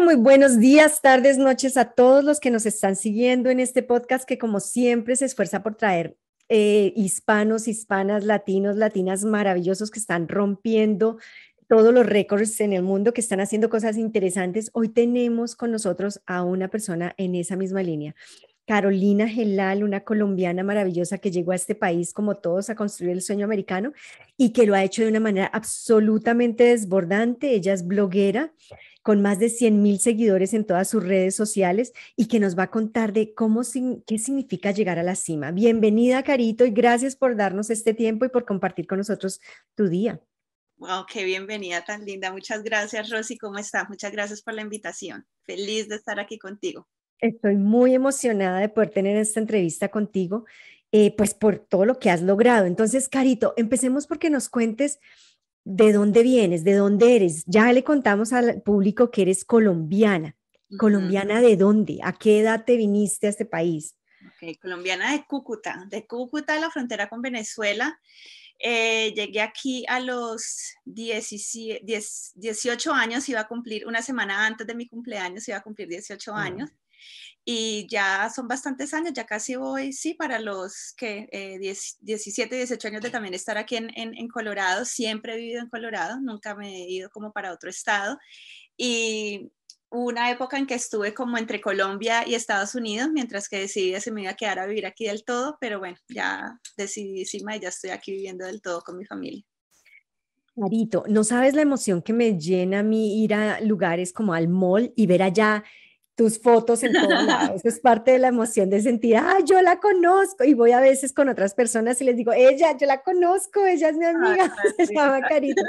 Muy buenos días, tardes, noches a todos los que nos están siguiendo en este podcast que como siempre se esfuerza por traer eh, hispanos, hispanas, latinos, latinas maravillosos que están rompiendo todos los récords en el mundo, que están haciendo cosas interesantes. Hoy tenemos con nosotros a una persona en esa misma línea. Carolina Gelal, una colombiana maravillosa que llegó a este país como todos a construir el sueño americano y que lo ha hecho de una manera absolutamente desbordante. Ella es bloguera con más de 100 mil seguidores en todas sus redes sociales y que nos va a contar de cómo, qué significa llegar a la cima. Bienvenida, Carito, y gracias por darnos este tiempo y por compartir con nosotros tu día. Wow, qué bienvenida tan linda. Muchas gracias, Rosy. ¿Cómo estás? Muchas gracias por la invitación. Feliz de estar aquí contigo. Estoy muy emocionada de poder tener esta entrevista contigo, eh, pues por todo lo que has logrado. Entonces, Carito, empecemos porque nos cuentes de dónde vienes, de dónde eres. Ya le contamos al público que eres colombiana. ¿Colombiana de dónde? ¿A qué edad te viniste a este país? colombiana de Cúcuta, de Cúcuta, la frontera con Venezuela. Eh, llegué aquí a los 18 años, iba a cumplir, una semana antes de mi cumpleaños, iba a cumplir 18 años y ya son bastantes años, ya casi voy, sí, para los que eh, 17, 18 años de también estar aquí en, en, Colorado, siempre he vivido en Colorado, nunca me he ido como para otro estado y una época en que estuve como entre Colombia y Estados Unidos, mientras que decidí si me iba a quedar a vivir aquí del todo, pero bueno, ya decididísima y ya estoy aquí viviendo del todo con mi familia. Marito, no sabes la emoción que me llena a mí ir a lugares como al mall y ver allá tus fotos en todos lados. Es parte de la emoción de sentir, ah, yo la conozco. Y voy a veces con otras personas y les digo, ella, yo la conozco, ella es mi amiga, se llama Carita.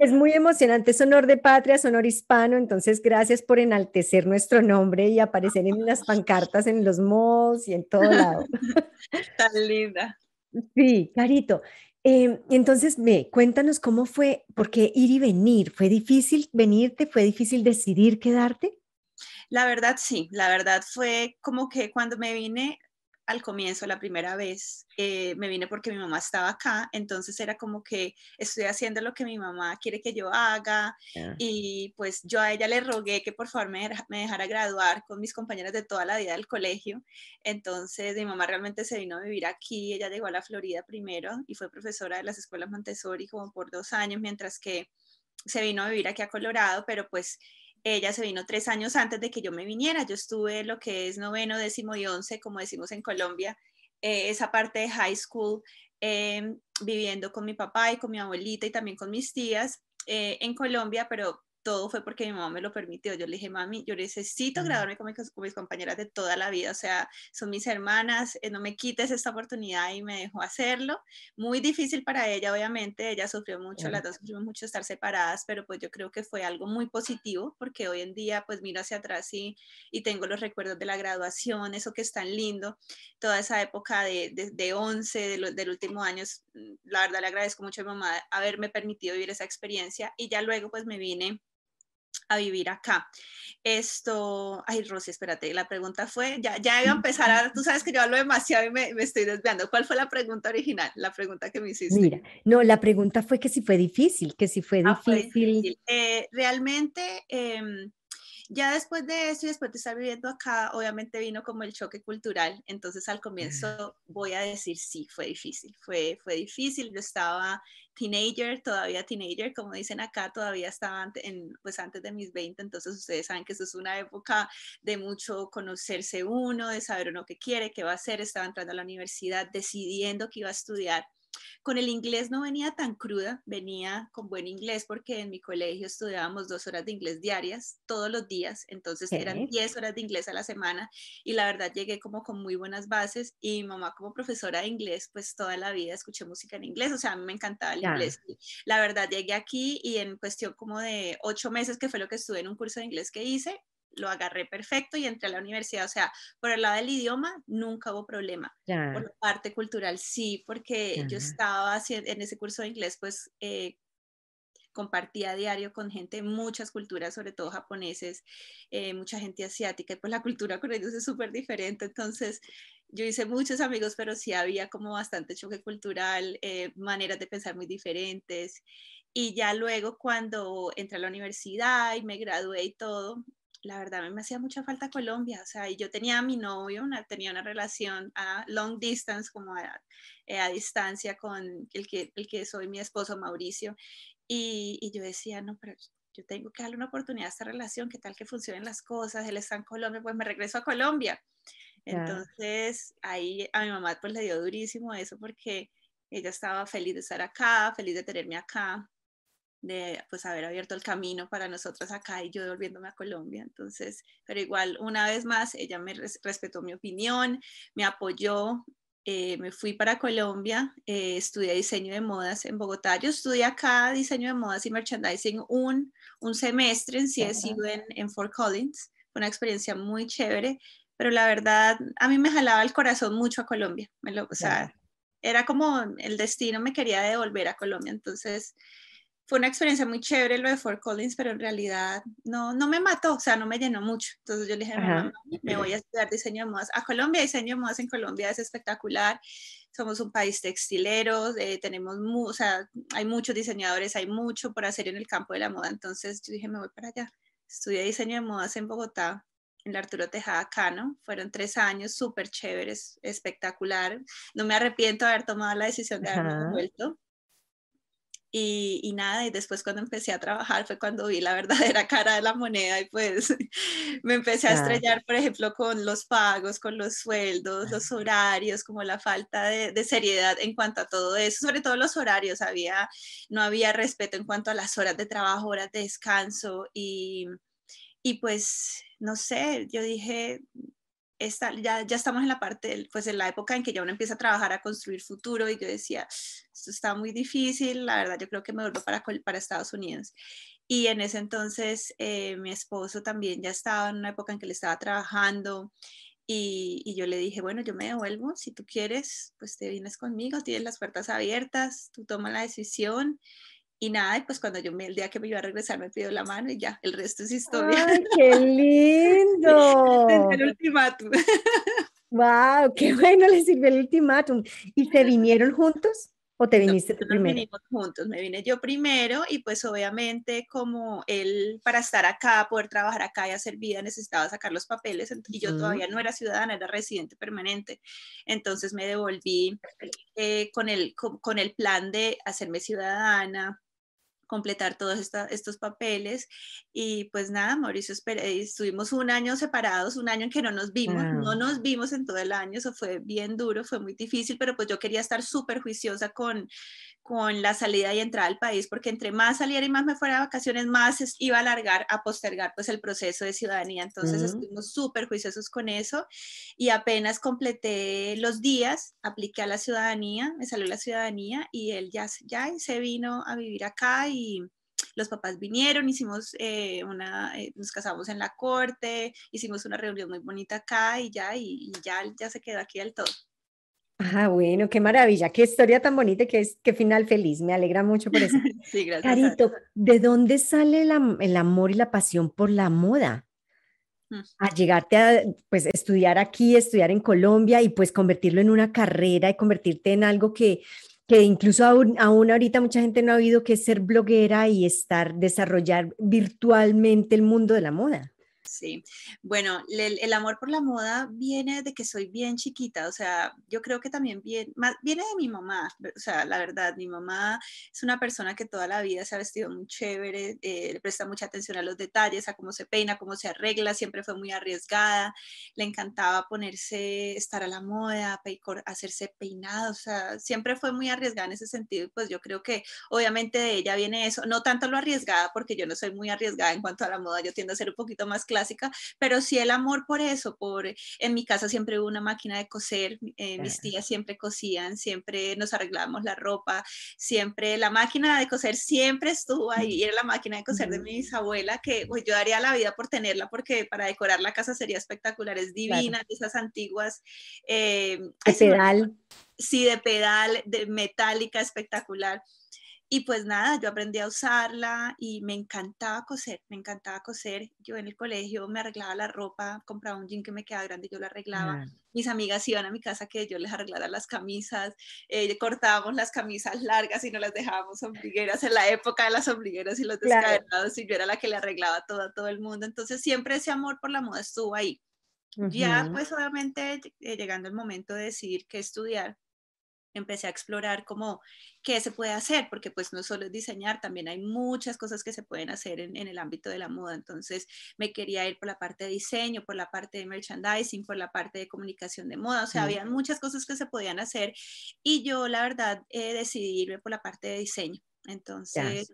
Es muy emocionante, es honor de patria, es honor hispano. Entonces, gracias por enaltecer nuestro nombre y aparecer en las pancartas, en los malls y en todo lado. Tan linda. Sí, Carito. Em, entonces, me, cuéntanos cómo fue, porque ir y venir, ¿fue difícil venirte? ¿Fue difícil decidir quedarte? La verdad sí, la verdad fue como que cuando me vine al comienzo, la primera vez, eh, me vine porque mi mamá estaba acá, entonces era como que estoy haciendo lo que mi mamá quiere que yo haga y pues yo a ella le rogué que por favor me, me, dejara graduar con mis compañeras de toda la vida del colegio, entonces mi mamá realmente se vino a vivir aquí, ella llegó a la Florida primero y fue profesora de las escuelas Montessori como por dos años, mientras que se vino a vivir aquí a Colorado, pero pues ella se vino tres años antes de que yo me viniera. Yo estuve lo que es noveno, décimo y once, como decimos en Colombia, eh, esa parte de high school, em, viviendo con mi papá y con mi abuelita y también con mis tías eh, en Colombia, pero todo fue porque mi mamá me lo permitió. Yo le dije, mami, yo necesito graduarme con, mis compañeras de toda la vida, o sea, son mis hermanas, eh, no me quites esta oportunidad y me dejó hacerlo. Muy difícil para ella, obviamente, ella sufrió mucho, las dos sufrimos mucho estar separadas, pero pues yo creo que fue algo muy positivo porque hoy en día pues miro hacia atrás y, y tengo los recuerdos de la graduación, eso que es tan lindo, toda esa época de, de, de 11, de del último año, la verdad le agradezco mucho a mi mamá haberme permitido vivir esa experiencia y ya luego pues me vine a vivir acá. Esto, ay Rosy, espérate, la pregunta fue, ya, ya iba a empezar, a, tú sabes que yo hablo demasiado y me, me, estoy desviando. ¿Cuál fue la pregunta original? La pregunta que me hiciste. Mira, no, la pregunta fue que si fue difícil, que si fue difícil. Ah, fue difícil. Eh, realmente, eh, ya después de eso y después de estar viviendo acá, obviamente vino como el choque cultural. Entonces al comienzo voy a decir sí, fue difícil, fue, fue difícil. Yo estaba teenager, todavía teenager, como dicen acá, todavía estaba en, pues antes de mis 20, entonces ustedes saben que eso es una época de mucho conocerse uno, de saber uno qué quiere, qué va a hacer. Estaba entrando a la universidad, decidiendo que iba a estudiar con el inglés no venía tan cruda, venía con buen inglés porque en mi colegio estudiábamos dos horas de inglés diarias todos los días, entonces eran diez horas de inglés a la semana y la verdad llegué como con muy buenas bases y mi mamá como profesora de inglés, pues toda la vida escuché música en inglés, o sea, a mí me encantaba el inglés. La verdad llegué aquí y en cuestión como de ocho meses, que fue lo que estuve en un curso de inglés que hice, lo agarré perfecto y entré a la universidad. O sea, por el lado del idioma nunca hubo problema. Por la parte cultural sí, porque yo estaba en ese curso de inglés, pues eh, compartía a diario con gente, muchas culturas, sobre todo japoneses, eh, mucha gente asiática, y pues la cultura con ellos es súper diferente. Entonces, yo hice muchos amigos, pero sí había como bastante choque cultural, eh, maneras de pensar muy diferentes. Y ya luego cuando entré a la universidad y me gradué y todo, la verdad me hacía mucha falta Colombia, o sea, yo tenía a mi novio, una, tenía una relación a long distance, como a, eh, a distancia con el que, el que soy mi esposo Mauricio, y, y, yo decía, no, pero yo tengo que darle una oportunidad a esta relación, qué tal que funcionen las cosas, él está en Colombia, pues me regreso a Colombia. Entonces ahí a mi mamá pues le dio durísimo eso porque ella estaba feliz de estar acá, feliz de tenerme acá, de pues haber abierto el camino para nosotros acá y yo volviéndome a Colombia. Entonces, pero igual una vez más ella me respetó mi opinión, me apoyó. Eh, me fui para Colombia, eh, estudié diseño de modas en Bogotá. Yo estudié acá diseño de modas y merchandising un, un semestre en CSU en, en Fort Collins. Fue una experiencia muy chévere, pero la verdad a mí me jalaba el corazón mucho a Colombia. Me lo, o sea, era como el destino me quería devolver a Colombia. Entonces, fue una experiencia muy chévere lo de Fort Collins, pero en realidad no, no me mató, o sea, no me llenó mucho. Entonces yo le dije, mamá, me voy a estudiar diseño de modas a Colombia. Diseño de modas en Colombia es espectacular. Somos un país textilero, eh, tenemos, o sea, hay muchos diseñadores, hay mucho por hacer en el campo de la moda. Entonces yo dije, me voy para allá. Estudié diseño de modas en Bogotá, en la Arturo Tejada Cano. Fueron tres años súper chéveres, espectacular. No me arrepiento de haber tomado la decisión de haberme vuelto. Y, y, nada, y después cuando empecé a trabajar fue cuando vi la verdadera cara de la moneda y pues me empecé a estrellar, por ejemplo, con los pagos, con los sueldos, los horarios, como la falta de, de, seriedad en cuanto a todo eso, sobre todo los horarios, había, no había respeto en cuanto a las horas de trabajo, horas de descanso y, y pues, no sé, yo dije, ya, ya estamos en la parte, pues en la época en que ya uno empieza a trabajar, a construir futuro y yo decía, esto está muy difícil, la verdad yo creo que me vuelvo para, para Estados Unidos. Y en ese entonces eh, mi esposo también ya estaba en una época en que le estaba trabajando y, y, yo le dije, bueno, yo me devuelvo, si tú quieres, pues te vienes conmigo, tienes las puertas abiertas, tú tomas la decisión y nada, pues cuando yo me, el día que me iba a regresar me pidió la mano y ya, el resto es historia. ¡Ay, qué lindo! el ultimátum. ¡Wow! ¡Qué bueno le sirvió el ultimátum! ¿Y se vinieron juntos? ¿O te viniste tú primero? vinimos juntos, me vine yo primero y pues obviamente como él para estar acá, poder trabajar acá y hacer vida necesitaba sacar los papeles y yo todavía no era ciudadana, era residente permanente. Entonces me devolví eh, con, el, con el plan de hacerme ciudadana, completar todos estos papeles. Y pues nada, Mauricio, estuvimos un año separados, un año en que no nos vimos, no nos vimos en todo el año, eso fue bien duro, fue muy difícil, pero pues yo quería estar súper juiciosa con, con la salida y entrada al país, porque entre más saliera y más me fuera de vacaciones, más iba a alargar, a postergar pues el proceso de ciudadanía. Entonces estuvimos súper juiciosos con eso y apenas completé los días, apliqué a la ciudadanía, me salió la ciudadanía y él ya, ya se vino a vivir acá y los papás vinieron, hicimos eh, una, eh, nos casamos en la corte, hicimos una reunión muy bonita acá y ya, y, y ya, ya se quedó aquí del todo. Ah, bueno, qué maravilla, qué historia tan bonita, qué, qué final feliz, me alegra mucho por eso. sí, gracias. Carito, ¿de dónde sale el amor y la pasión por la moda? Mm. A llegarte a pues, estudiar aquí, estudiar en Colombia y pues convertirlo en una carrera y convertirte en algo que, que incluso aún, aún ahorita mucha gente no ha oído que es ser bloguera y estar, desarrollar virtualmente el mundo de la moda. Sí, bueno, el, amor por la moda viene de que soy bien chiquita, o sea, yo creo que también viene, viene de mi mamá, o sea, la verdad, mi mamá es una persona que toda la vida se ha vestido muy chévere, eh, le presta mucha atención a los detalles, a cómo se peina, cómo se arregla, siempre fue muy arriesgada, le encantaba ponerse, estar a la moda, hacerse peinado, o sea, siempre fue muy arriesgada en ese sentido, pues yo creo que obviamente de ella viene eso, no tanto lo arriesgada, porque yo no soy muy arriesgada en cuanto a la moda, yo tiendo a ser un poquito más clásica, pero sí el amor por eso, por, en mi casa siempre hubo una máquina de coser, eh, mis tías siempre cosían, siempre nos arreglábamos la ropa, siempre la máquina de coser siempre estuvo ahí, era la máquina de coser de mi bisabuela, que pues, yo daría la vida por tenerla porque para decorar la casa sería espectacular, es divina, esas antiguas. Eh, de pedal. Sí, de pedal, de metálica, espectacular. Y pues nada, yo aprendí a usarla y me encantaba coser, me encantaba coser. Yo en el colegio me arreglaba la ropa, compraba un jean que me quedaba grande y yo lo arreglaba. Mis amigas iban a mi casa que yo les arreglara las camisas, eh, cortábamos las camisas largas y no las dejábamos ombligueras en la época de las ombligueras y los descadenados y yo era la que le arreglaba todo a todo el mundo. Entonces siempre ese amor por la moda estuvo ahí. Ya pues obviamente eh, llegando el momento de decidir qué estudiar, empecé a explorar cómo qué se puede hacer, porque pues no solo es diseñar, también hay muchas cosas que se pueden hacer en, el ámbito de la moda. Entonces me quería ir por la parte de diseño, por la parte de merchandising, por la parte de comunicación de moda, o sea, había muchas cosas que se podían hacer y yo la verdad eh, decidí irme por la parte de diseño. Entonces...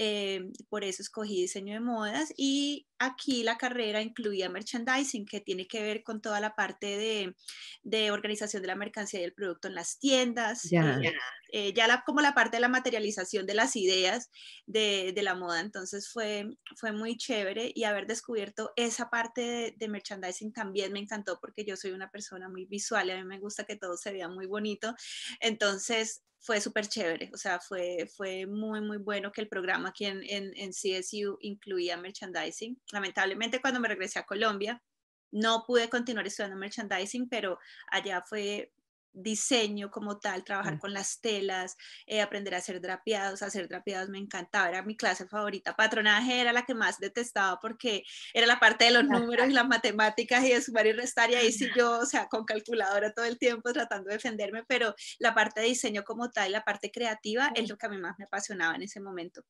Eh, por eso escogí diseño de modas y aquí la carrera incluía merchandising, que tiene que ver con toda la parte de, de organización de la mercancía y el producto en las tiendas, ya, eh, eh, ya la, como la parte de la materialización de las ideas de, de, la moda. Entonces fue, fue muy chévere y haber descubierto esa parte de, de, merchandising también me encantó porque yo soy una persona muy visual y a mí me gusta que todo se vea muy bonito. Entonces fue súper chévere, o sea, fue, fue muy, muy bueno que el programa aquí en, en, en, CSU incluía merchandising. Lamentablemente cuando me regresé a Colombia, no pude continuar estudiando merchandising, pero allá fue diseño como tal, trabajar mm. con las telas, eh, aprender a hacer drapeados, hacer drapeados me encantaba, era mi clase favorita. Patronaje era la que más detestaba porque era la parte de los números y las matemáticas y de sumar y restar y ahí sí yo, o sea, con calculadora todo el tiempo tratando de defenderme, pero la parte de diseño como tal, la parte creativa es lo que a mí más me apasionaba en ese momento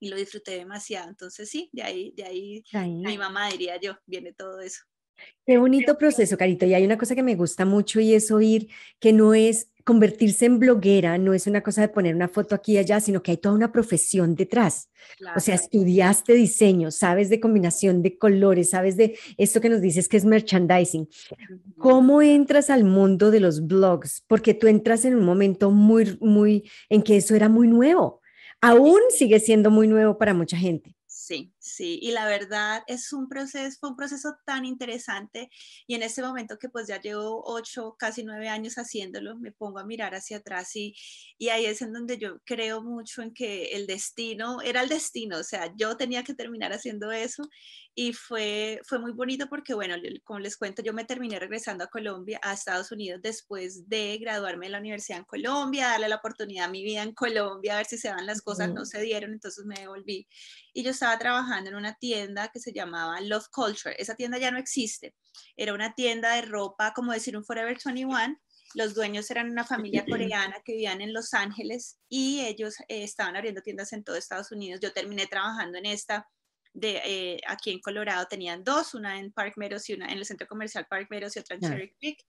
y lo disfruté demasiado. Entonces sí, de ahí, de ahí, ahí. mi mamá diría yo, viene todo eso. Qué bonito proceso, Carito. Y hay una cosa que me gusta mucho y es oír que no es convertirse en bloguera, no es una cosa de poner una foto aquí y allá, sino que hay toda una profesión detrás. O sea, estudiaste diseño, sabes de combinación de colores, sabes de esto que nos dices que es merchandising. ¿Cómo entras al mundo de los blogs? Porque tú entras en un momento muy, muy, en que eso era muy nuevo. Aún sigue siendo muy nuevo para mucha gente. Sí, sí, y la verdad es un proceso, fue un proceso tan interesante y en este momento que pues ya llevo ocho, casi nueve años haciéndolo, me pongo a mirar hacia atrás y, y ahí es en donde yo creo mucho en que el destino era el destino, o sea, yo tenía que terminar haciendo eso y fue, fue muy bonito porque, bueno, como les cuento, yo me terminé regresando a Colombia, a Estados Unidos, después de graduarme de la universidad en Colombia, darle la oportunidad a mi vida en Colombia, a ver si se dan las cosas, no se dieron, entonces me devolví. Y yo estaba trabajando en una tienda que se llamaba Love Culture. Esa tienda ya no existe. Era una tienda de ropa, como decir un Forever 21. Los dueños eran una familia coreana que vivían en Los Ángeles y ellos eh, estaban abriendo tiendas en todo Estados Unidos. Yo terminé trabajando en esta de eh, aquí en Colorado tenían dos, una en Park Meadows y una en el centro comercial Park Meadows y otra en Cherry Creek.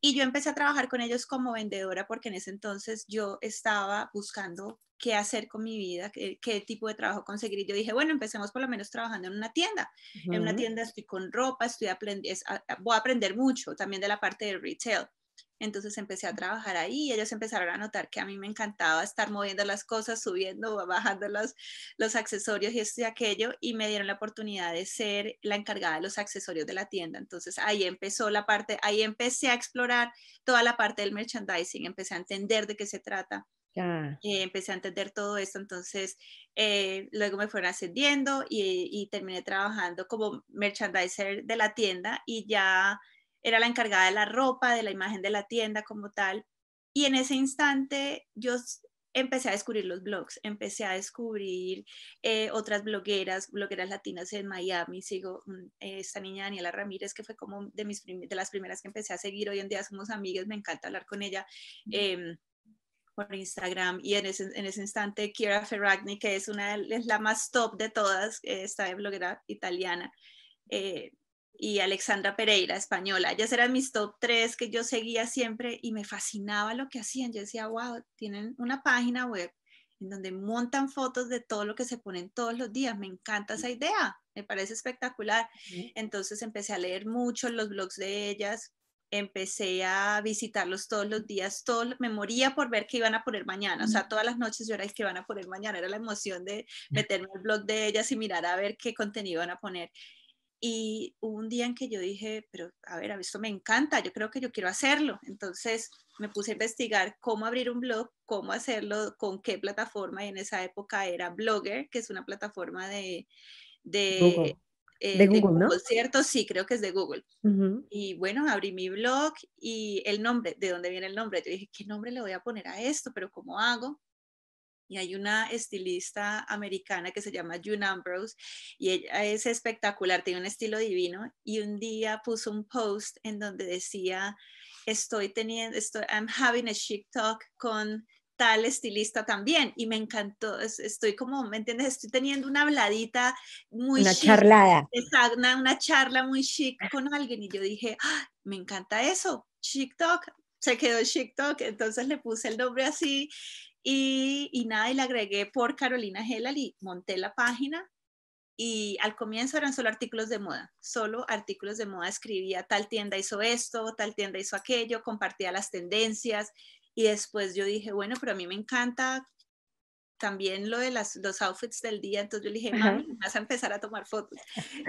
Y yo empecé a trabajar con ellos como vendedora porque en ese entonces yo estaba buscando qué hacer con mi vida, qué, tipo de trabajo conseguir. Y yo dije, bueno, empecemos por lo menos trabajando en una tienda. En una tienda estoy con ropa, estoy voy a aprender mucho también de la parte de retail. Entonces empecé a trabajar ahí y ellos empezaron a notar que a mí me encantaba estar moviendo las cosas, subiendo, bajando los, los accesorios y esto y aquello y me dieron la oportunidad de ser la encargada de los accesorios de la tienda. Entonces ahí empezó la parte, ahí empecé a explorar toda la parte del merchandising, empecé a entender de qué se trata. Eh, empecé a entender todo esto, entonces eh, luego me fueron ascendiendo y, y terminé trabajando como merchandiser de la tienda y ya era la encargada de la ropa, de la imagen de la tienda como tal. Y en ese instante yo empecé a descubrir los blogs, empecé a descubrir eh, otras blogueras, blogueras latinas en Miami, sigo mm, esta niña Daniela Ramírez, que fue como de, mis de las primeras que empecé a seguir, hoy en día somos amigas, me encanta hablar con ella. Em, por Instagram y en ese, en ese instante Kira Ferragni, que es una es la más top de todas, esta bloguera italiana, eh, y Alexandra Pereira, española. Ellas eran mis top tres que yo seguía siempre y me fascinaba lo que hacían. Yo decía, wow, tienen una página web en donde montan fotos de todo lo que se ponen todos los días. Me encanta esa idea, me parece espectacular. Entonces empecé a leer mucho los blogs de ellas, empecé a visitarlos todos los días, todo, me moría por ver qué iban a poner mañana, o sea, todas las noches yo era que iban a poner mañana, era la emoción de meterme al blog de ellas y mirar a ver qué contenido iban a poner. Y hubo un día en que yo dije, pero a ver, esto me encanta, yo creo que yo quiero hacerlo. Entonces me puse a investigar cómo abrir un blog, cómo hacerlo, con qué plataforma. Y en esa época era Blogger, que es una plataforma de... de eh, de Google, ¿no? ¿Cierto? Sí, creo que es de Google. Y bueno, abrí mi blog y el nombre, ¿de dónde viene el nombre? Yo dije, ¿qué nombre le voy a poner a esto? Pero ¿cómo hago? Y hay una estilista americana que se llama June Ambrose y ella es espectacular, tiene un estilo divino y un día puso un post en donde decía, estoy teniendo, estoy, I'm having a chic talk con tal estilista también y me encantó, estoy como, ¿me entiendes? Estoy teniendo una habladita muy una charlada. Una, una, charla muy chic con alguien y yo dije, ¡Ah, me encanta eso, chic talk, se quedó chic talk, entonces le puse el nombre así y, nada, y le agregué por Carolina Hellal y monté la página. Y al comienzo eran solo artículos de moda, solo artículos de moda. Escribía tal tienda hizo esto, tal tienda hizo aquello, compartía las tendencias. Y después yo dije, bueno, pero a mí me encanta también lo de las, los outfits del día, entonces yo le dije, mami, vas a empezar a tomar fotos.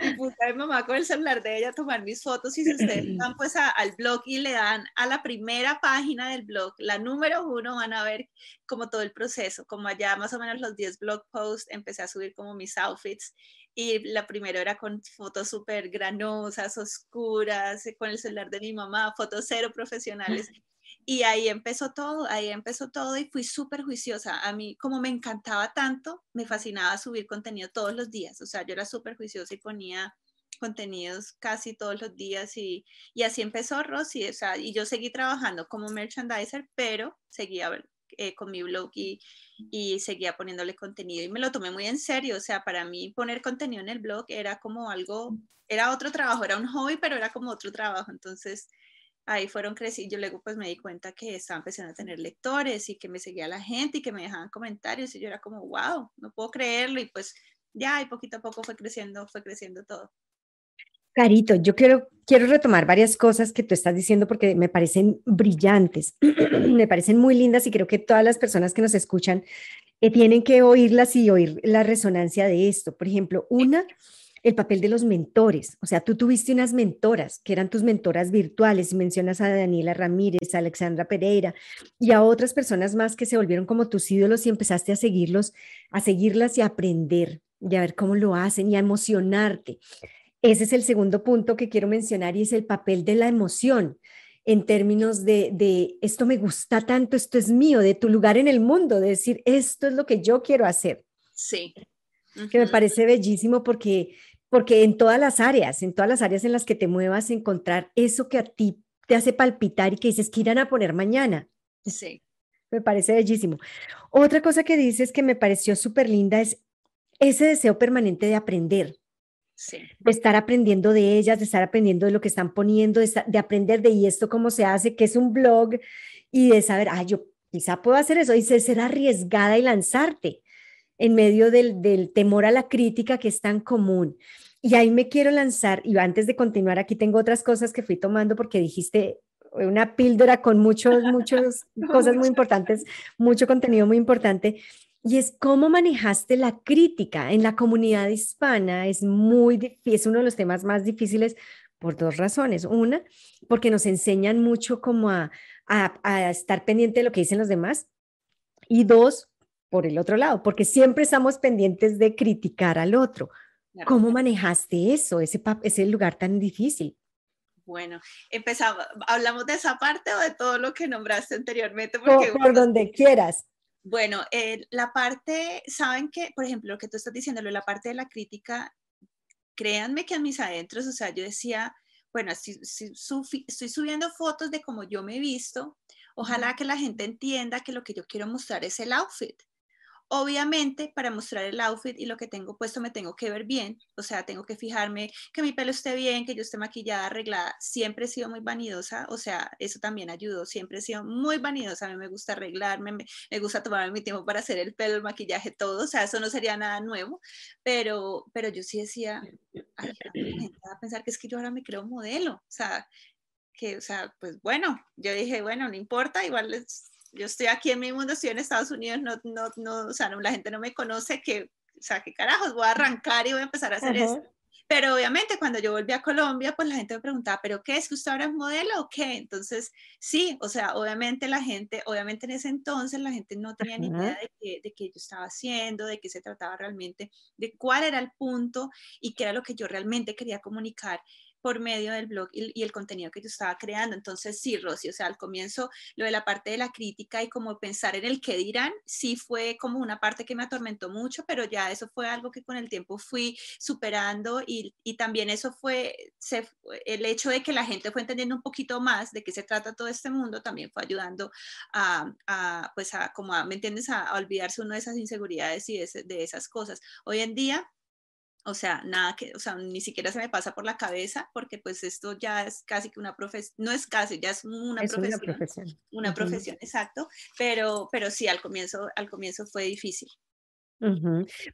Y puse a mi mamá con el celular de ella a tomar mis fotos y si ustedes van pues al blog y le dan a la primera página del blog, la número uno, van a ver como todo el proceso, como allá más o menos los 10 blog posts, empecé a subir como mis outfits y la primera era con fotos súper granosas, oscuras, con el celular de mi mamá, fotos cero profesionales. Y ahí empezó todo, ahí empezó todo y fui súper juiciosa. A mí, como me encantaba tanto, me fascinaba subir contenido todos los días. O sea, yo era súper juiciosa y ponía contenidos casi todos los días y, y así empezó Rosy. O sea, y yo seguí trabajando como merchandiser, pero seguía eh, con mi blog y, y seguía poniéndole contenido y me lo tomé muy en serio. O sea, para mí poner contenido en el blog era como algo, era otro trabajo, era un hobby, pero era como otro trabajo. Entonces, ahí fueron creciendo, yo luego pues me di cuenta que estaba empezando a tener lectores y que me seguía la gente y que me dejaban comentarios y yo era como, wow, no puedo creerlo y pues ya, y poquito a poco fue creciendo, fue creciendo todo. Carito, yo quiero, quiero retomar varias cosas que tú estás diciendo porque me parecen brillantes, me parecen muy lindas y creo que todas las personas que nos escuchan eh, tienen que oírlas y oír la resonancia de esto. Por ejemplo, una el papel de los mentores. O sea, tú tuviste unas mentoras que eran tus mentoras virtuales. Mencionas a Daniela Ramírez, a Alexandra Pereira y a otras personas más que se volvieron como tus ídolos y empezaste a seguirlos, a seguirlas y a aprender y a ver cómo lo hacen y a emocionarte. Ese es el segundo punto que quiero mencionar y es el papel de la emoción en términos de, de esto me gusta tanto, esto es mío, de tu lugar en el mundo, de decir, esto es lo que yo quiero hacer. Sí, que me parece bellísimo porque, porque en todas las áreas, en todas las áreas en las que te muevas, encontrar eso que a ti te hace palpitar y que dices que irán a poner mañana. Sí. Me parece bellísimo. Otra cosa que dices que me pareció súper linda es ese deseo permanente de aprender. Sí. De estar aprendiendo de ellas, de estar aprendiendo de lo que están poniendo, de, de aprender de y esto cómo se hace, que es un blog, y de saber, ah, yo quizá puedo hacer eso, y ser arriesgada y lanzarte en medio del, temor a la crítica que es tan común. Y ahí me quiero lanzar, y antes de continuar, aquí tengo otras cosas que fui tomando porque dijiste una píldora con muchos, muchas cosas muy importantes, mucho contenido muy importante. Y es cómo manejaste la crítica en la comunidad hispana. Es muy es uno de los temas más difíciles por dos razones. Una, porque nos enseñan mucho como a, a, a estar pendiente de lo que dicen los demás. Y dos, por el otro lado, porque siempre estamos pendientes de criticar al otro. ¿Cómo manejaste eso, ese, ese lugar tan difícil? Bueno, empezamos, ¿hablamos de esa parte o de todo lo que nombraste anteriormente? Porque, por, donde quieras. Bueno, eh, la parte, saben que, por ejemplo, lo que tú estás diciéndolo, la parte de la crítica, créanme que a mis adentros, o sea, yo decía, bueno, si, estoy subiendo fotos de cómo yo me he visto, ojalá que la gente entienda que lo que yo quiero mostrar es el outfit. Obviamente, para mostrar el outfit y lo que tengo puesto, me tengo que ver bien, o sea, tengo que fijarme que mi pelo esté bien, que yo esté maquillada, arreglada. Siempre he sido muy vanidosa, o sea, eso también ayudó. Siempre he sido muy vanidosa. A mí me gusta arreglarme, me, gusta tomarme mi tiempo para hacer el pelo, el maquillaje, todo. O sea, eso no sería nada nuevo, pero, pero yo sí decía, a pensar que es que yo ahora me creo modelo, o sea, que, o sea, pues bueno, yo dije, bueno, no importa, igual es yo estoy aquí en mi mundo, estoy en Estados Unidos, no, no, no, o sea, la gente no me conoce, que, o sea, qué carajos, voy a arrancar y voy a empezar a hacer eso. Pero obviamente cuando yo volví a Colombia, pues la gente me preguntaba, ¿pero qué es que usted ahora es modelo o qué? Entonces, sí, o sea, obviamente la gente, obviamente en ese entonces la gente no tenía ni idea de qué, de qué yo estaba haciendo, de qué se trataba realmente, de cuál era el punto y qué era lo que yo realmente quería comunicar por medio del blog y, el contenido que yo estaba creando. Entonces, sí, Rosy, o sea, al comienzo lo de la parte de la crítica y como pensar en el que dirán, sí fue como una parte que me atormentó mucho, pero ya eso fue algo que con el tiempo fui superando y, también eso fue, el hecho de que la gente fue entendiendo un poquito más de qué se trata todo este mundo también fue ayudando a, a pues, a, como a, ¿me entiendes?, a, olvidarse uno de esas inseguridades y de esas cosas. Hoy en día, o sea, nada que, o sea, ni siquiera se me pasa por la cabeza porque pues esto ya es casi que una profesión, no es casi, ya es una profesión. Una profesión, una profesión exacto, pero, pero sí, al comienzo, al comienzo fue difícil.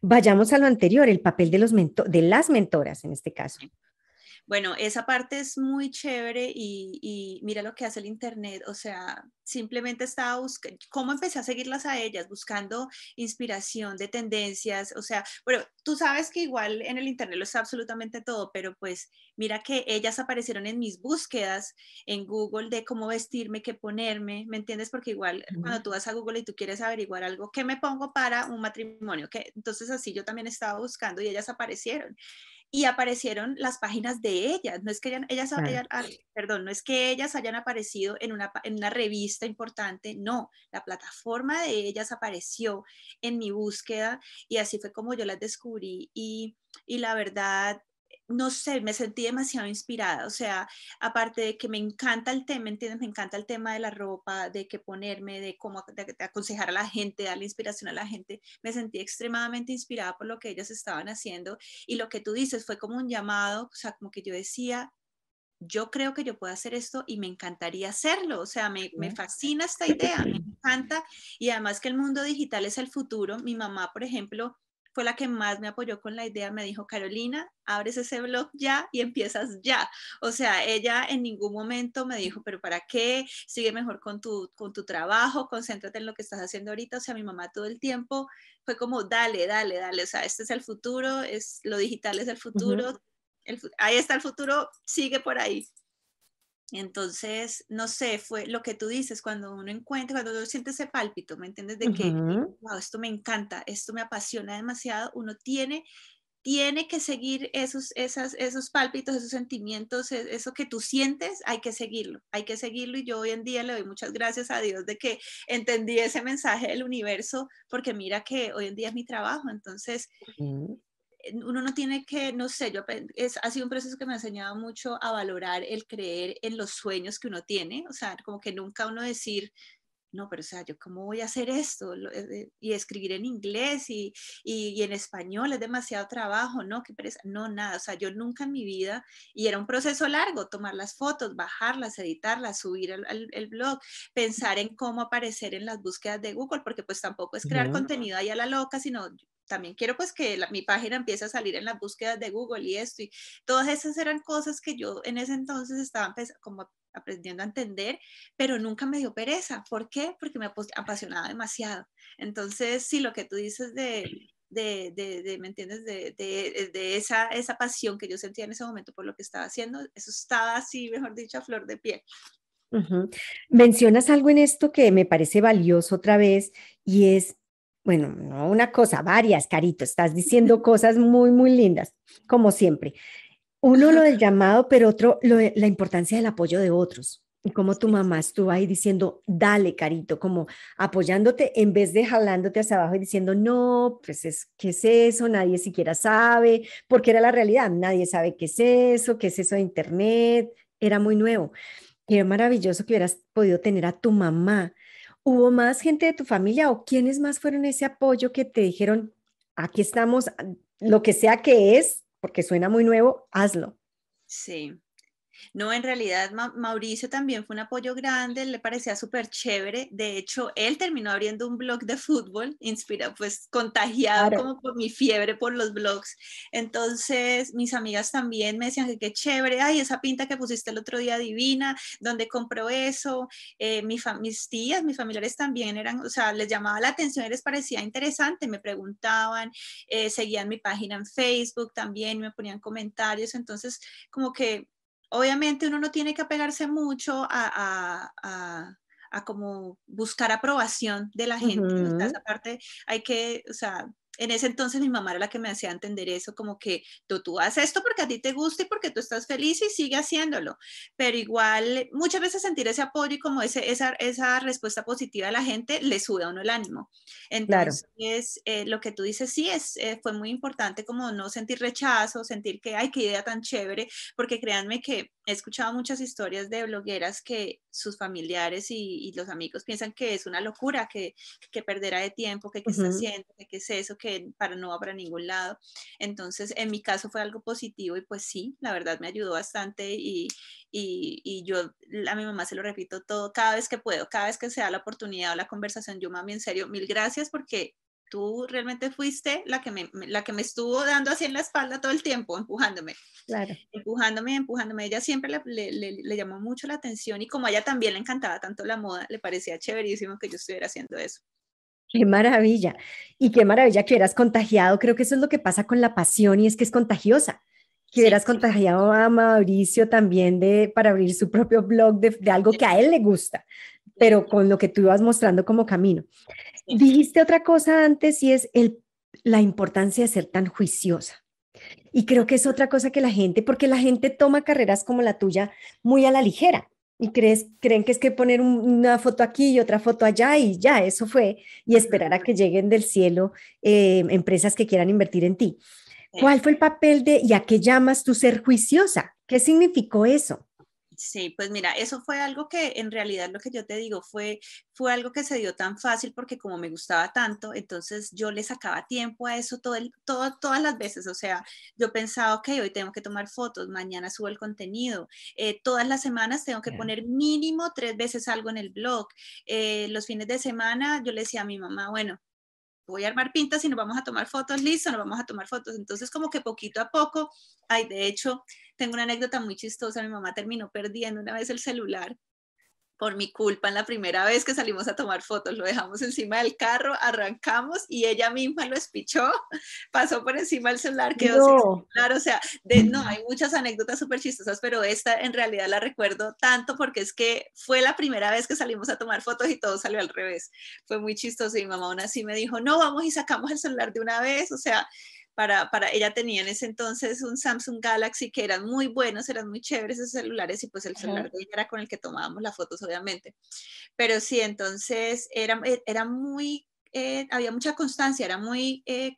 Vayamos a lo anterior, el papel de, los de las mentoras en este caso. Bueno, esa parte es muy chévere y, mira lo que hace el Internet, o sea, simplemente estaba buscando, ¿cómo empecé a seguirlas a ellas? Buscando inspiración de tendencias, o sea, bueno, tú sabes que igual en el Internet lo está absolutamente todo, pero pues mira que ellas aparecieron en mis búsquedas en Google de cómo vestirme, qué ponerme, ¿me entiendes? Porque igual cuando tú vas a Google y tú quieres averiguar algo, ¿qué me pongo para un matrimonio? ¿Qué? Entonces así yo también estaba buscando y ellas aparecieron y aparecieron las páginas de ellas. No es que ellas, ah, perdón, no es que ellas hayan aparecido en una, en una revista importante, no, la plataforma de ellas apareció en mi búsqueda y así fue como yo las descubrí y, y la verdad no sé, me sentí demasiado inspirada, o sea, aparte de que me encanta el tema, ¿entiendes? Me encanta el tema de la ropa, de qué ponerme, de cómo aconsejar a la gente, darle inspiración a la gente, me sentí extremadamente inspirada por lo que ellas estaban haciendo. Y lo que tú dices fue como un llamado, o sea, como que yo decía, yo creo que yo puedo hacer esto y me encantaría hacerlo, o sea, me, me fascina esta idea, me encanta. Y además que el mundo digital es el futuro, mi mamá, por ejemplo, fue la que más me apoyó con la idea, me dijo, Carolina, abres ese blog ya y empiezas ya. O sea, ella en ningún momento me dijo, pero ¿para qué? Sigue mejor con tu, con tu trabajo, concéntrate en lo que estás haciendo ahorita. O sea, mi mamá todo el tiempo fue como, dale, dale, dale. O sea, este es el futuro, es, lo digital es el futuro. ahí está el futuro, sigue por ahí. Entonces, no sé, fue lo que tú dices, cuando uno encuentra, cuando uno siente ese pálpito, ¿me entiendes? De que, wow, esto me encanta, esto me apasiona demasiado, uno tiene, tiene que seguir esos, esas, esos pálpitos, esos sentimientos, e, eso que tú sientes, hay que seguirlo, hay que seguirlo. Y yo hoy en día le doy muchas gracias a Dios de que entendí ese mensaje del universo, porque mira que hoy en día es mi trabajo, entonces uno no tiene que, no sé, yo es, ha sido un proceso que me ha enseñado mucho a valorar el creer en los sueños que uno tiene, o sea, como que nunca uno decir, no, pero o sea, yo cómo voy a hacer esto eh, y escribir en inglés y, y, en español es demasiado trabajo, ¿no? Qué pereza. No, nada, o sea, yo nunca en mi vida, y era un proceso largo, tomar las fotos, bajarlas, editarlas, subir el, el, blog, pensar en cómo aparecer en las búsquedas de Google, porque pues tampoco es crear contenido ahí a la loca, sino también quiero pues que mi página empiece a salir en las búsquedas de Google y esto y todas esas eran cosas que yo en ese entonces estaba como aprendiendo a entender, pero nunca me dio pereza. ¿Por qué? Porque me apasionaba demasiado. Entonces, sí, lo que tú dices de, de, de, ¿me entiendes? De, de, esa, esa pasión que yo sentía en ese momento por lo que estaba haciendo, eso estaba así, mejor dicho, a flor de piel. Mencionas algo en esto que me parece valioso otra vez y es bueno, no una cosa, varias, Carito, estás diciendo cosas muy, muy lindas, como siempre. Uno lo del llamado, pero otro lo la importancia del apoyo de otros. Y como tu mamá estuvo ahí diciendo, dale, Carito, como apoyándote en vez de jalándote hacia abajo y diciendo, no, pues es, ¿qué es eso? Nadie siquiera sabe, porque era la realidad, nadie sabe qué es eso, qué es eso de Internet, era muy nuevo. Y era maravilloso que hubieras podido tener a tu mamá ¿Hubo más gente de tu familia o quiénes más fueron ese apoyo que te dijeron, aquí estamos, lo que sea que es, porque suena muy nuevo, hazlo? Sí. No, en realidad Mauricio también fue un apoyo grande, le parecía súper chévere. De hecho, él terminó abriendo un blog de fútbol, inspirado, pues contagiado como por mi fiebre por los blogs. Entonces, mis amigas también me decían que qué chévere, ay, esa pinta que pusiste el otro día divina, ¿dónde compró eso? Eh, mis tías, mis familiares también eran, o sea, les llamaba la atención y les parecía interesante, me preguntaban, eh, seguían mi página en Facebook también, me ponían comentarios, entonces como que obviamente uno no tiene que apegarse mucho a, como buscar aprobación de la gente. aparte hay que, o sea, en ese entonces mi mamá era la que me hacía entender eso, como que tú, tú haces esto porque a ti te gusta y porque tú estás feliz y sigue haciéndolo. Pero igual, muchas veces sentir ese apoyo y como ese, esa, esa respuesta positiva de la gente le sube a uno el ánimo. Entonces, eh, lo que tú dices sí es, eh, fue muy importante como no sentir rechazo, sentir que, ay, qué idea tan chévere, porque créanme que he escuchado muchas historias de blogueras que sus familiares y, los amigos piensan que es una locura, que, que perderá de tiempo, que qué está haciendo, que qué es eso, que para no va para ningún lado. Entonces, en mi caso fue algo positivo y pues sí, la verdad me ayudó bastante y, y, y yo a mi mamá se lo repito todo cada vez que puedo, cada vez que se da la oportunidad o la conversación, yo mami, en serio, mil gracias porque tú realmente fuiste la que me, la que me estuvo dando así en la espalda todo el tiempo, empujándome. Claro. Empujándome, empujándome. Ella siempre le, le, le, llamó mucho la atención y como a ella también le encantaba tanto la moda, le parecía chéverísimo que yo estuviera haciendo eso. Qué maravilla. Y qué maravilla que hubieras contagiado. Creo que eso es lo que pasa con la pasión y es que es contagiosa. Que hubieras contagiado a Mauricio también de, para abrir su propio blog de, de algo que a él le gusta, pero con lo que tú ibas mostrando como camino. Dijiste otra cosa antes y es el, la importancia de ser tan juiciosa. Y creo que es otra cosa que la gente, porque la gente toma carreras como la tuya muy a la ligera y crees, creen que es que poner una foto aquí y otra foto allá y ya, eso fue, y esperar a que lleguen del cielo eh, empresas que quieran invertir en ti. ¿Cuál fue el papel de, y a qué llamas tu ser juiciosa? ¿Qué significó eso? Sí, pues mira, eso fue algo que en realidad lo que yo te digo fue, fue algo que se dio tan fácil porque como me gustaba tanto, entonces yo le sacaba tiempo a eso todo el, todo, todas las veces. O sea, yo pensaba, ok, hoy tengo que tomar fotos, mañana subo el contenido, eh, todas las semanas tengo que poner mínimo tres veces algo en el blog. Eh, los fines de semana yo le decía a mi mamá, bueno, voy a armar pintas y nos vamos a tomar fotos, listo, nos vamos a tomar fotos. Entonces, como que poquito a poco, ay, de hecho, tengo una anécdota muy chistosa, mi mamá terminó perdiendo una vez el celular por mi culpa en la primera vez que salimos a tomar fotos. Lo dejamos encima del carro, arrancamos y ella misma lo espichó, pasó por encima del celular, quedó no. sin celular. O sea, de, no, hay muchas anécdotas súper chistosas, pero esta en realidad la recuerdo tanto porque es que fue la primera vez que salimos a tomar fotos y todo salió al revés. Fue muy chistoso y mi mamá aún así me dijo, no, vamos y sacamos el celular de una vez. O sea, para, para, ella tenía en ese entonces un Samsung Galaxy que eran muy buenos, eran muy chéveres esos celulares y pues el celular de ella era con el que tomábamos las fotos obviamente. Pero sí, entonces era, eh, era muy, eh, había mucha constancia, era muy eh,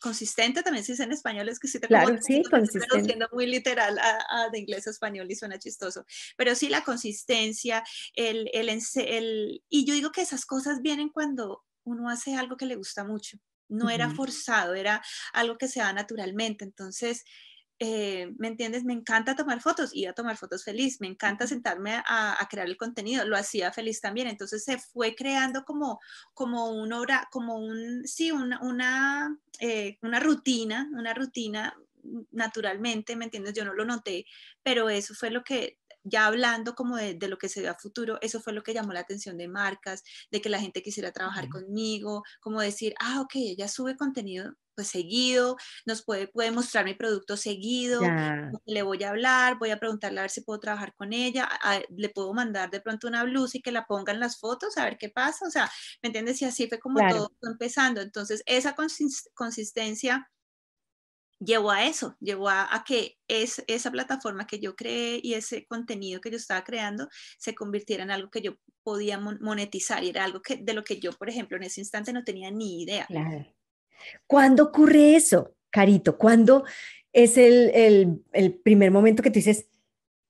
consistente, también se dice en español, es que sí te claro, sí, consistente. muy literal a, de inglés a español y suena chistoso, pero sí la consistencia, el, el, el, y yo digo que esas cosas vienen cuando uno hace algo que le gusta mucho no era forzado, era algo que se da naturalmente. Entonces, eh, ¿me entiendes? Me encanta tomar fotos, iba a tomar fotos feliz, me encanta sentarme a, crear el contenido, lo hacía feliz también. Entonces se fue creando como, como un hora, como un, sí, una, una, eh, una rutina, una rutina naturalmente, ¿me entiendes? Yo no lo noté, pero eso fue lo que ya hablando como de, lo que se ve a futuro, eso fue lo que llamó la atención de marcas, de que la gente quisiera trabajar conmigo, como decir, ah, ok, ella sube contenido pues seguido, nos puede, puede mostrar mi producto seguido, le voy a hablar, voy a preguntarle a ver si puedo trabajar con ella, le puedo mandar de pronto una blusa y que la pongan las fotos, a ver qué pasa, o sea, ¿me entiendes? Y así fue como todo empezando. Entonces, esa consistencia llevó a eso, llevó a, que es, esa plataforma que yo creé y ese contenido que yo estaba creando se convirtiera en algo que yo podía monetizar y era algo que, de lo que yo, por ejemplo, en ese instante no tenía ni idea. Claro. ¿Cuándo ocurre eso, Carito? ¿Cuándo es el, el, primer momento que tú dices,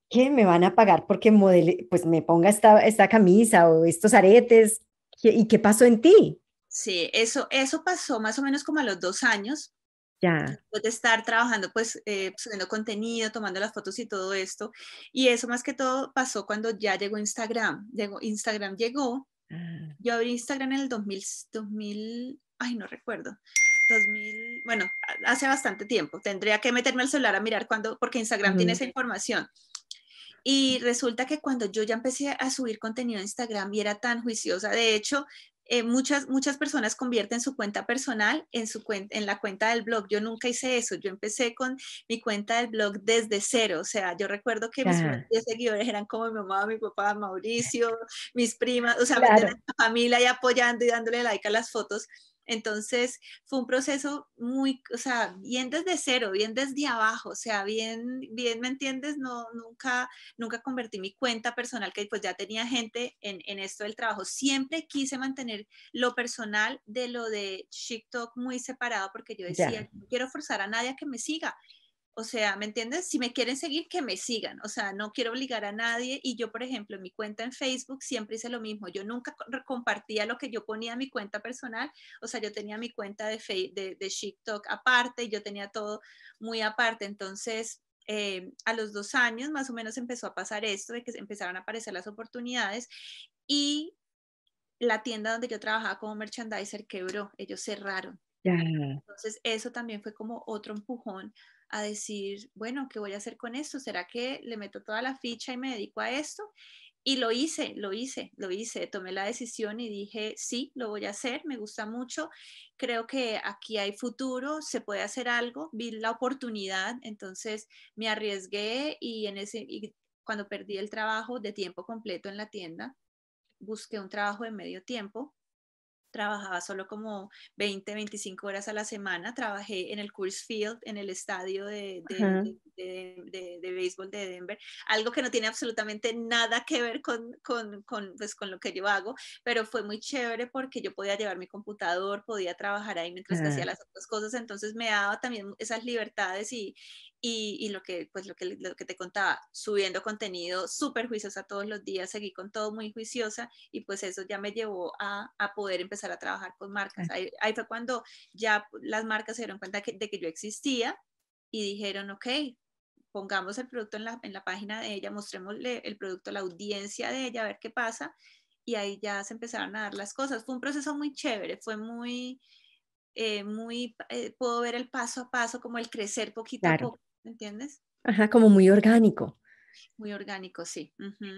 que me van a pagar porque modele, pues me ponga esta, esta camisa o estos aretes? ¿Y qué pasó en ti? Sí, eso, eso pasó más o menos como a los dos años Ya. Después de estar trabajando, pues, eh, subiendo contenido, tomando las fotos y todo esto. Y eso más que todo pasó cuando ya llegó Instagram. Llegó, Instagram llegó. Ah. Yo abrí Instagram en el 2000, 2000, ay, no recuerdo. 2000, bueno, hace bastante tiempo. Tendría que meterme al celular a mirar cuándo, porque Instagram tiene esa información. Y resulta que cuando yo ya empecé a subir contenido a Instagram y era tan juiciosa, de hecho, eh, muchas, muchas personas convierten su cuenta personal en, su cuenta, en la cuenta del blog. Yo nunca hice eso. Yo empecé con mi cuenta del blog desde cero. O sea, yo recuerdo que mis seguidores eran como mi mamá, mi papá, Mauricio, mis primas, o sea, claro. mi familia y apoyando y dándole like a las fotos. Entonces fue un proceso muy, o sea, bien desde cero, bien desde abajo, o sea, bien, bien, ¿me entiendes? No, nunca, nunca convertí mi cuenta personal, que pues ya tenía gente en, en esto del trabajo. Siempre quise mantener lo personal de lo de TikTok muy separado porque yo decía, no quiero forzar a nadie a que me siga. O sea, ¿me entiendes? Si me quieren seguir, que me sigan. O sea, no quiero obligar a nadie. Y yo, por ejemplo, en mi cuenta en Facebook siempre hice lo mismo. Yo nunca compartía lo que yo ponía en mi cuenta personal. O sea, yo tenía mi cuenta de, de, de TikTok aparte y yo tenía todo muy aparte. Entonces, eh, a los dos años más o menos empezó a pasar esto, de que empezaron a aparecer las oportunidades y la tienda donde yo trabajaba como merchandiser quebró, ellos cerraron. Entonces eso también fue como otro empujón a decir, bueno, ¿qué voy a hacer con esto? ¿Será que le meto toda la ficha y me dedico a esto? Y lo hice, lo hice, lo hice, tomé la decisión y dije, sí, lo voy a hacer, me gusta mucho, creo que aquí hay futuro, se puede hacer algo, vi la oportunidad, entonces me arriesgué y, en ese, y cuando perdí el trabajo de tiempo completo en la tienda, busqué un trabajo de medio tiempo trabajaba solo como 20, 25 horas a la semana. Trabajé en el Coors Field, en el estadio de, de, de, béisbol de Denver, algo que no tiene absolutamente nada que ver con, con, con, pues, con lo que yo hago, pero fue muy chévere porque yo podía llevar mi computador, podía trabajar ahí mientras hacía las otras cosas, entonces me daba también esas libertades y, y, y, lo, que, pues lo, que, lo que te contaba, subiendo contenido súper juiciosa todos los días, seguí con todo muy juiciosa y pues eso ya me llevó a, a poder empezar a trabajar con marcas. Ahí, ahí, fue cuando ya las marcas se dieron cuenta de que yo existía y dijeron, ok, pongamos el producto en la, en la página de ella, mostrémosle el producto a la audiencia de ella, a ver qué pasa. Y ahí ya se empezaron a dar las cosas. Fue un proceso muy chévere, fue muy, eh, muy, eh, puedo ver el paso a paso, como el crecer poquito a poco, ¿me entiendes? Ajá, como muy orgánico. Muy orgánico, sí.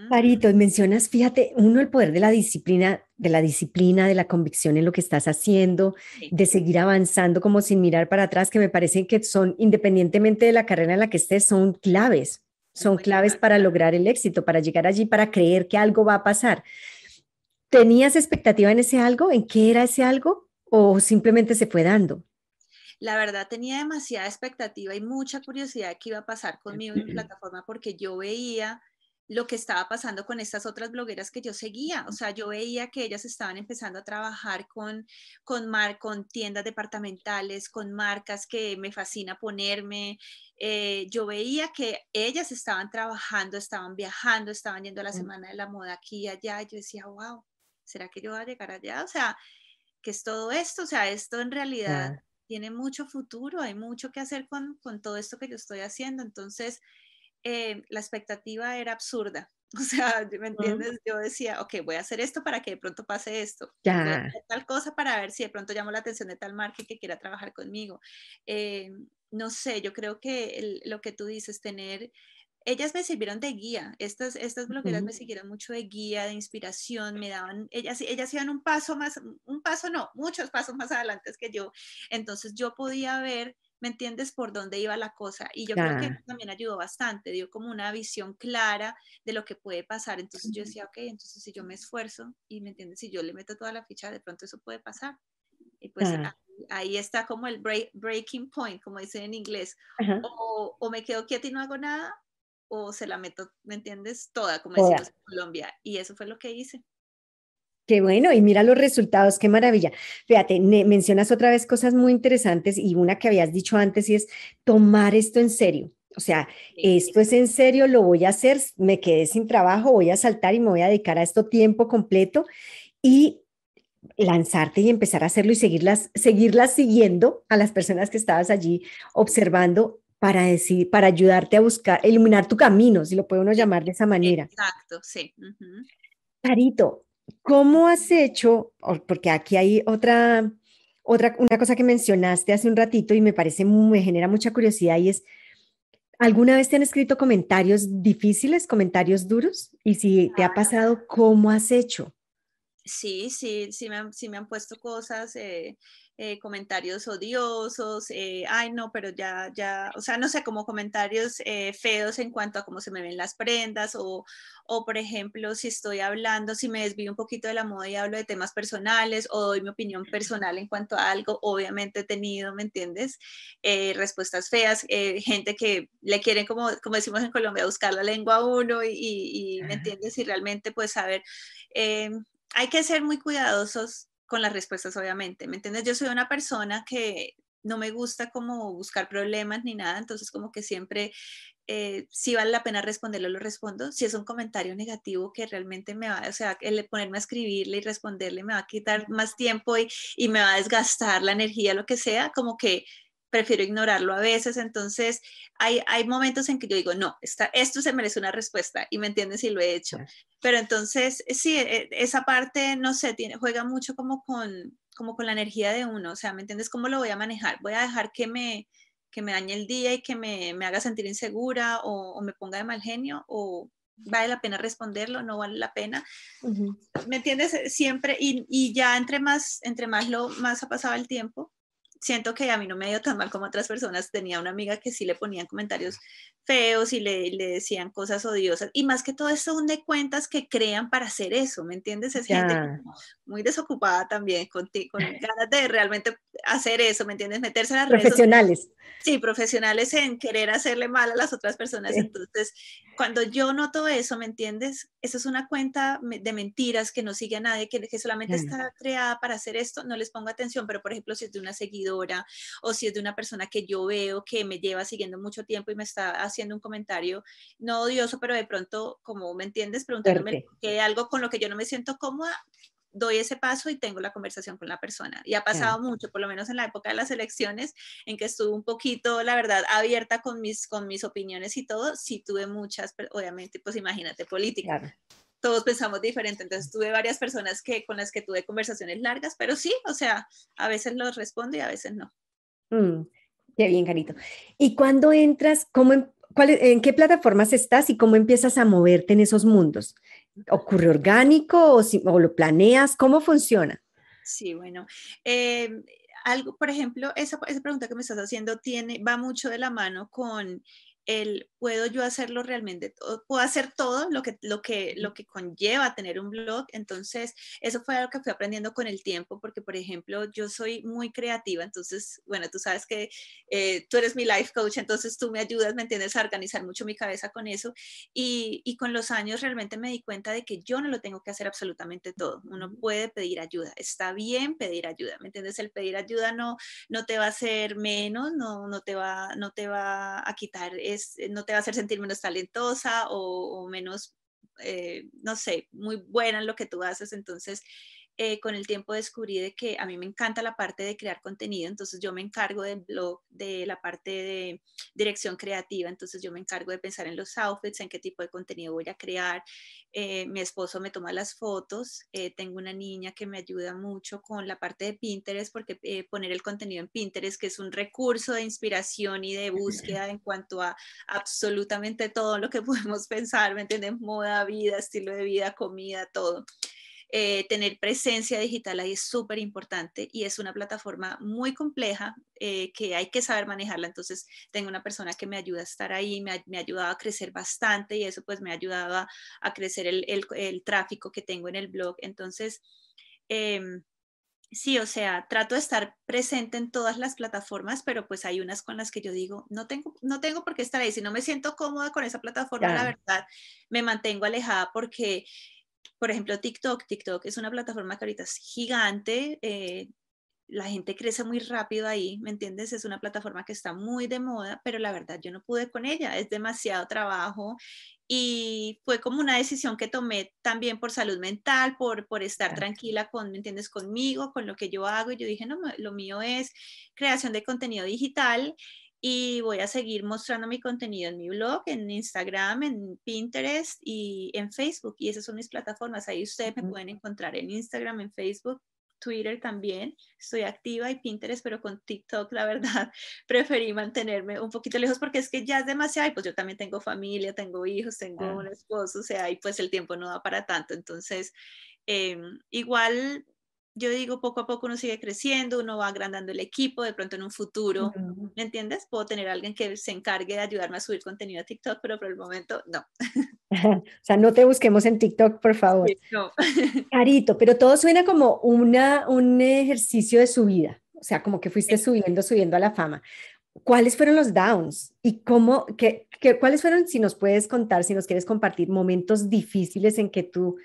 Parito, mencionas, fíjate, uno, el poder de la disciplina, de la disciplina, de la convicción en lo que estás haciendo, de seguir avanzando como sin mirar para atrás, que me parece que son, independientemente de la carrera en la que estés, son claves, son claves para lograr el éxito, para llegar allí, para creer que algo va a pasar. ¿Tenías expectativa en ese algo? ¿En qué era ese algo? ¿O simplemente se fue dando? La verdad tenía demasiada expectativa y mucha curiosidad de qué iba a pasar conmigo en mi plataforma porque yo veía lo que estaba pasando con estas otras blogueras que yo seguía. O sea, yo veía que ellas estaban empezando a trabajar con, con, mar, con tiendas departamentales, con marcas que me fascina ponerme. Eh, yo veía que ellas estaban trabajando, estaban viajando, estaban yendo a la Semana de la Moda aquí y allá. Y yo decía, wow, ¿será que yo voy a llegar allá? O sea, ¿qué es todo esto? O sea, esto en realidad tiene mucho futuro, hay mucho que hacer con, con todo esto que yo estoy haciendo. Entonces, eh, la expectativa era absurda. O sea, ¿me entiendes? Yo decía, ok, voy a hacer esto para que de pronto pase esto. Ya. tal cosa para ver si de pronto llamo la atención de tal marca que quiera trabajar conmigo. Eh, no sé, yo creo que lo que tú dices, tener ellas me sirvieron de guía, estas, estas blogueras me siguieron mucho de guía, de inspiración, me daban, ellas, ellas iban un paso más, un paso no, muchos pasos más adelante que yo, entonces yo podía ver, ¿me entiendes?, por dónde iba la cosa, y yo creo que también ayudó bastante, dio como una visión clara de lo que puede pasar, entonces yo decía, ok, entonces si yo me esfuerzo, y me entiendes, si yo le meto toda la ficha, de pronto eso puede pasar, y pues ahí, está como el breaking point, como dicen en inglés, o, o me quedo quieta y no hago nada, o se la meto, ¿me entiendes? Toda, como decimos en Colombia. Y eso fue lo que hice. Qué bueno, y mira los resultados, qué maravilla. Fíjate, mencionas otra vez cosas muy interesantes y una que habías dicho antes y es tomar esto en serio. O sea, esto es en serio, lo voy a hacer, me quedé sin trabajo, voy a saltar y me voy a dedicar a esto tiempo completo. Y lanzarte y empezar a hacerlo y seguirlas, seguirlas siguiendo a las personas que estabas allí observando para decir, para ayudarte a buscar, iluminar tu camino, si lo puede uno llamar de esa manera. Exacto, sí. Carito, ¿cómo has hecho? Porque aquí hay otra, otra, una cosa que mencionaste hace un ratito y me parece, me genera mucha curiosidad y es, ¿alguna vez te han escrito comentarios difíciles, comentarios duros? Y si te ha pasado, ¿cómo has hecho? Sí, sí, sí me han, sí me han puesto cosas, eh, eh, comentarios odiosos, eh, ay no, pero ya, ya, o sea, no sé, como comentarios feos en cuanto a cómo se me ven las prendas o, o, por ejemplo, si estoy hablando, si me desvío un poquito de la moda y hablo de temas personales o doy mi opinión personal en cuanto a algo, obviamente he tenido, ¿me entiendes? respuestas feas, gente que le quieren, como, como decimos en Colombia, buscar la lengua a uno y, y ¿me entiendes? Y realmente, pues, saber hay que ser muy cuidadosos con las respuestas, obviamente, ¿me entiendes? Yo soy una persona que no me gusta como buscar problemas ni nada, entonces como que siempre, eh, si vale la pena responderlo, lo respondo. Si es un comentario negativo que realmente me va, o sea, el ponerme a escribirle y responderle me va a quitar más tiempo y, y me va a desgastar la energía, lo que sea, como que prefiero ignorarlo a veces, entonces hay, hay momentos en que yo digo, no, esto se merece una respuesta y me entiendes si lo he hecho. Pero entonces, sí, e, esa parte, no sé, tiene, juega mucho como con, como con la energía de uno, o sea, ¿me entiendes cómo lo voy a manejar? Voy a dejar que me, que me dañe el día y que me, me haga sentir insegura o, me ponga de mal genio o vale la pena responderlo, no vale la pena. ¿Me entiendes? Siempre, y, y, ya entre más, entre más lo más ha pasado el tiempo, siento que a mí no me ha ido tan mal como otras personas. Tenía una amiga que sí le ponían comentarios feos y le, le decían cosas odiosas. Y más que todo son de cuentas que crean para hacer eso, ¿me entiendes? Es gente muy desocupada también, con, con ganas de realmente hacer eso, ¿me entiendes? Meterse en las Profesionales. sí, profesionales en querer hacerle mal a las otras personas. Entonces, cuando yo noto eso, ¿me entiendes? Eso es una cuenta de mentiras que no sigue a nadie, que, que solamente está creada para hacer esto, no les pongo atención, pero por ejemplo, si es de una seguidora o si es de una persona que yo veo que me lleva siguiendo mucho tiempo y me está haciendo un comentario no odioso, pero de pronto, como me entiendes, preguntándome que algo con lo que yo no me siento cómoda, doy ese paso y tengo la conversación con la persona. Y ha pasado mucho, por lo menos en la época de las elecciones, en que estuve un poquito, la verdad, abierta con mis, con mis opiniones y todo. Sí tuve muchas, obviamente, pues imagínate, política. Todos pensamos diferente, entonces tuve varias personas que, con las que tuve conversaciones largas, pero sí, o sea, a veces los respondo y a veces no. Mm, qué bien, Carito. ¿Y cuando entras, cómo, em, ¿En qué plataformas estás y cómo empiezas a moverte en esos mundos? ¿Ocurre orgánico o, lo planeas? ¿Cómo funciona? Sí, bueno. Em, algo, por ejemplo, esa, esa, pregunta que me estás haciendo tiene, va mucho de la mano con el puedo yo hacerlo realmente, puedo hacer todo lo que, lo que, lo que conlleva tener un blog. Entonces, eso fue algo que fui aprendiendo con el tiempo, porque, por ejemplo, yo soy muy creativa, entonces, bueno, tú sabes que eh, tú eres mi life coach, entonces tú me ayudas, me entiendes, a organizar mucho mi cabeza con eso. Y, y con los años realmente me di cuenta de que yo no lo tengo que hacer absolutamente todo. Uno puede pedir ayuda, está bien pedir ayuda, ¿me entiendes? El pedir ayuda no, no te va a hacer menos, no, no, te, va, no te va a quitar, es, no te va a hacer sentir menos talentosa o, menos, eh, no sé, muy buena en lo que tú haces. Entonces, eh, con el tiempo descubrí de que a mí me encanta la parte de crear contenido, entonces yo me encargo del blog, de la parte de dirección creativa, entonces yo me encargo de pensar en los outfits, en qué tipo de contenido voy a crear. Eh, mi esposo me toma las fotos, eh, tengo una niña que me ayuda mucho con la parte de Pinterest, porque poner el contenido en Pinterest, que es un recurso de inspiración y de búsqueda en cuanto a absolutamente todo lo que podemos pensar, ¿me entienden? Moda, vida, estilo de vida, comida, todo. Eh, tener presencia digital ahí es súper importante y es una plataforma muy compleja eh, que hay que saber manejarla. Entonces, tengo una persona que me ayuda a estar ahí, me ha, me ha ayudado a crecer bastante y eso pues me ha ayudado a, crecer el, el, tráfico que tengo en el blog. Entonces, em, Sí, o sea, trato de estar presente en todas las plataformas, pero pues hay unas con las que yo digo, no tengo, no tengo por qué estar ahí. Si no me siento cómoda con esa plataforma, la verdad, me mantengo alejada porque por ejemplo, TikTok. TikTok es una plataforma que ahorita es gigante. Eh, la gente crece muy rápido ahí, ¿me entiendes? Es una plataforma que está muy de moda, pero la verdad yo no pude con ella. Es demasiado trabajo y fue como una decisión que tomé también por salud mental, por, por estar tranquila con, ¿me entiendes?, conmigo, con lo que yo hago. Y yo dije, no, lo mío es creación de contenido digital y voy a seguir mostrando mi contenido en mi blog, en Instagram, en Pinterest y en Facebook. Y esas son mis plataformas. Ahí ustedes me pueden encontrar en Instagram, en Facebook, Twitter también, estoy activa y Pinterest, pero con TikTok, la verdad, preferí mantenerme un poquito lejos porque es que ya es demasiado y pues yo también tengo familia, tengo hijos, tengo un esposo, o sea, y pues el tiempo no da para tanto. Entonces, em, igual yo digo, poco a poco uno sigue creciendo, uno va agrandando el equipo, de pronto en un futuro, ¿me entiendes? Puedo tener a alguien que se encargue de ayudarme a subir contenido a TikTok, pero por el momento no. o sea, no te busquemos en TikTok, por favor. no. Carito, pero todo suena como una, un ejercicio de subida, o sea, como que fuiste subiendo, subiendo a la fama. ¿Cuáles fueron los downs? ¿Y cómo, qué, qué, cuáles fueron, si nos puedes contar, si nos quieres compartir, momentos difíciles en que tú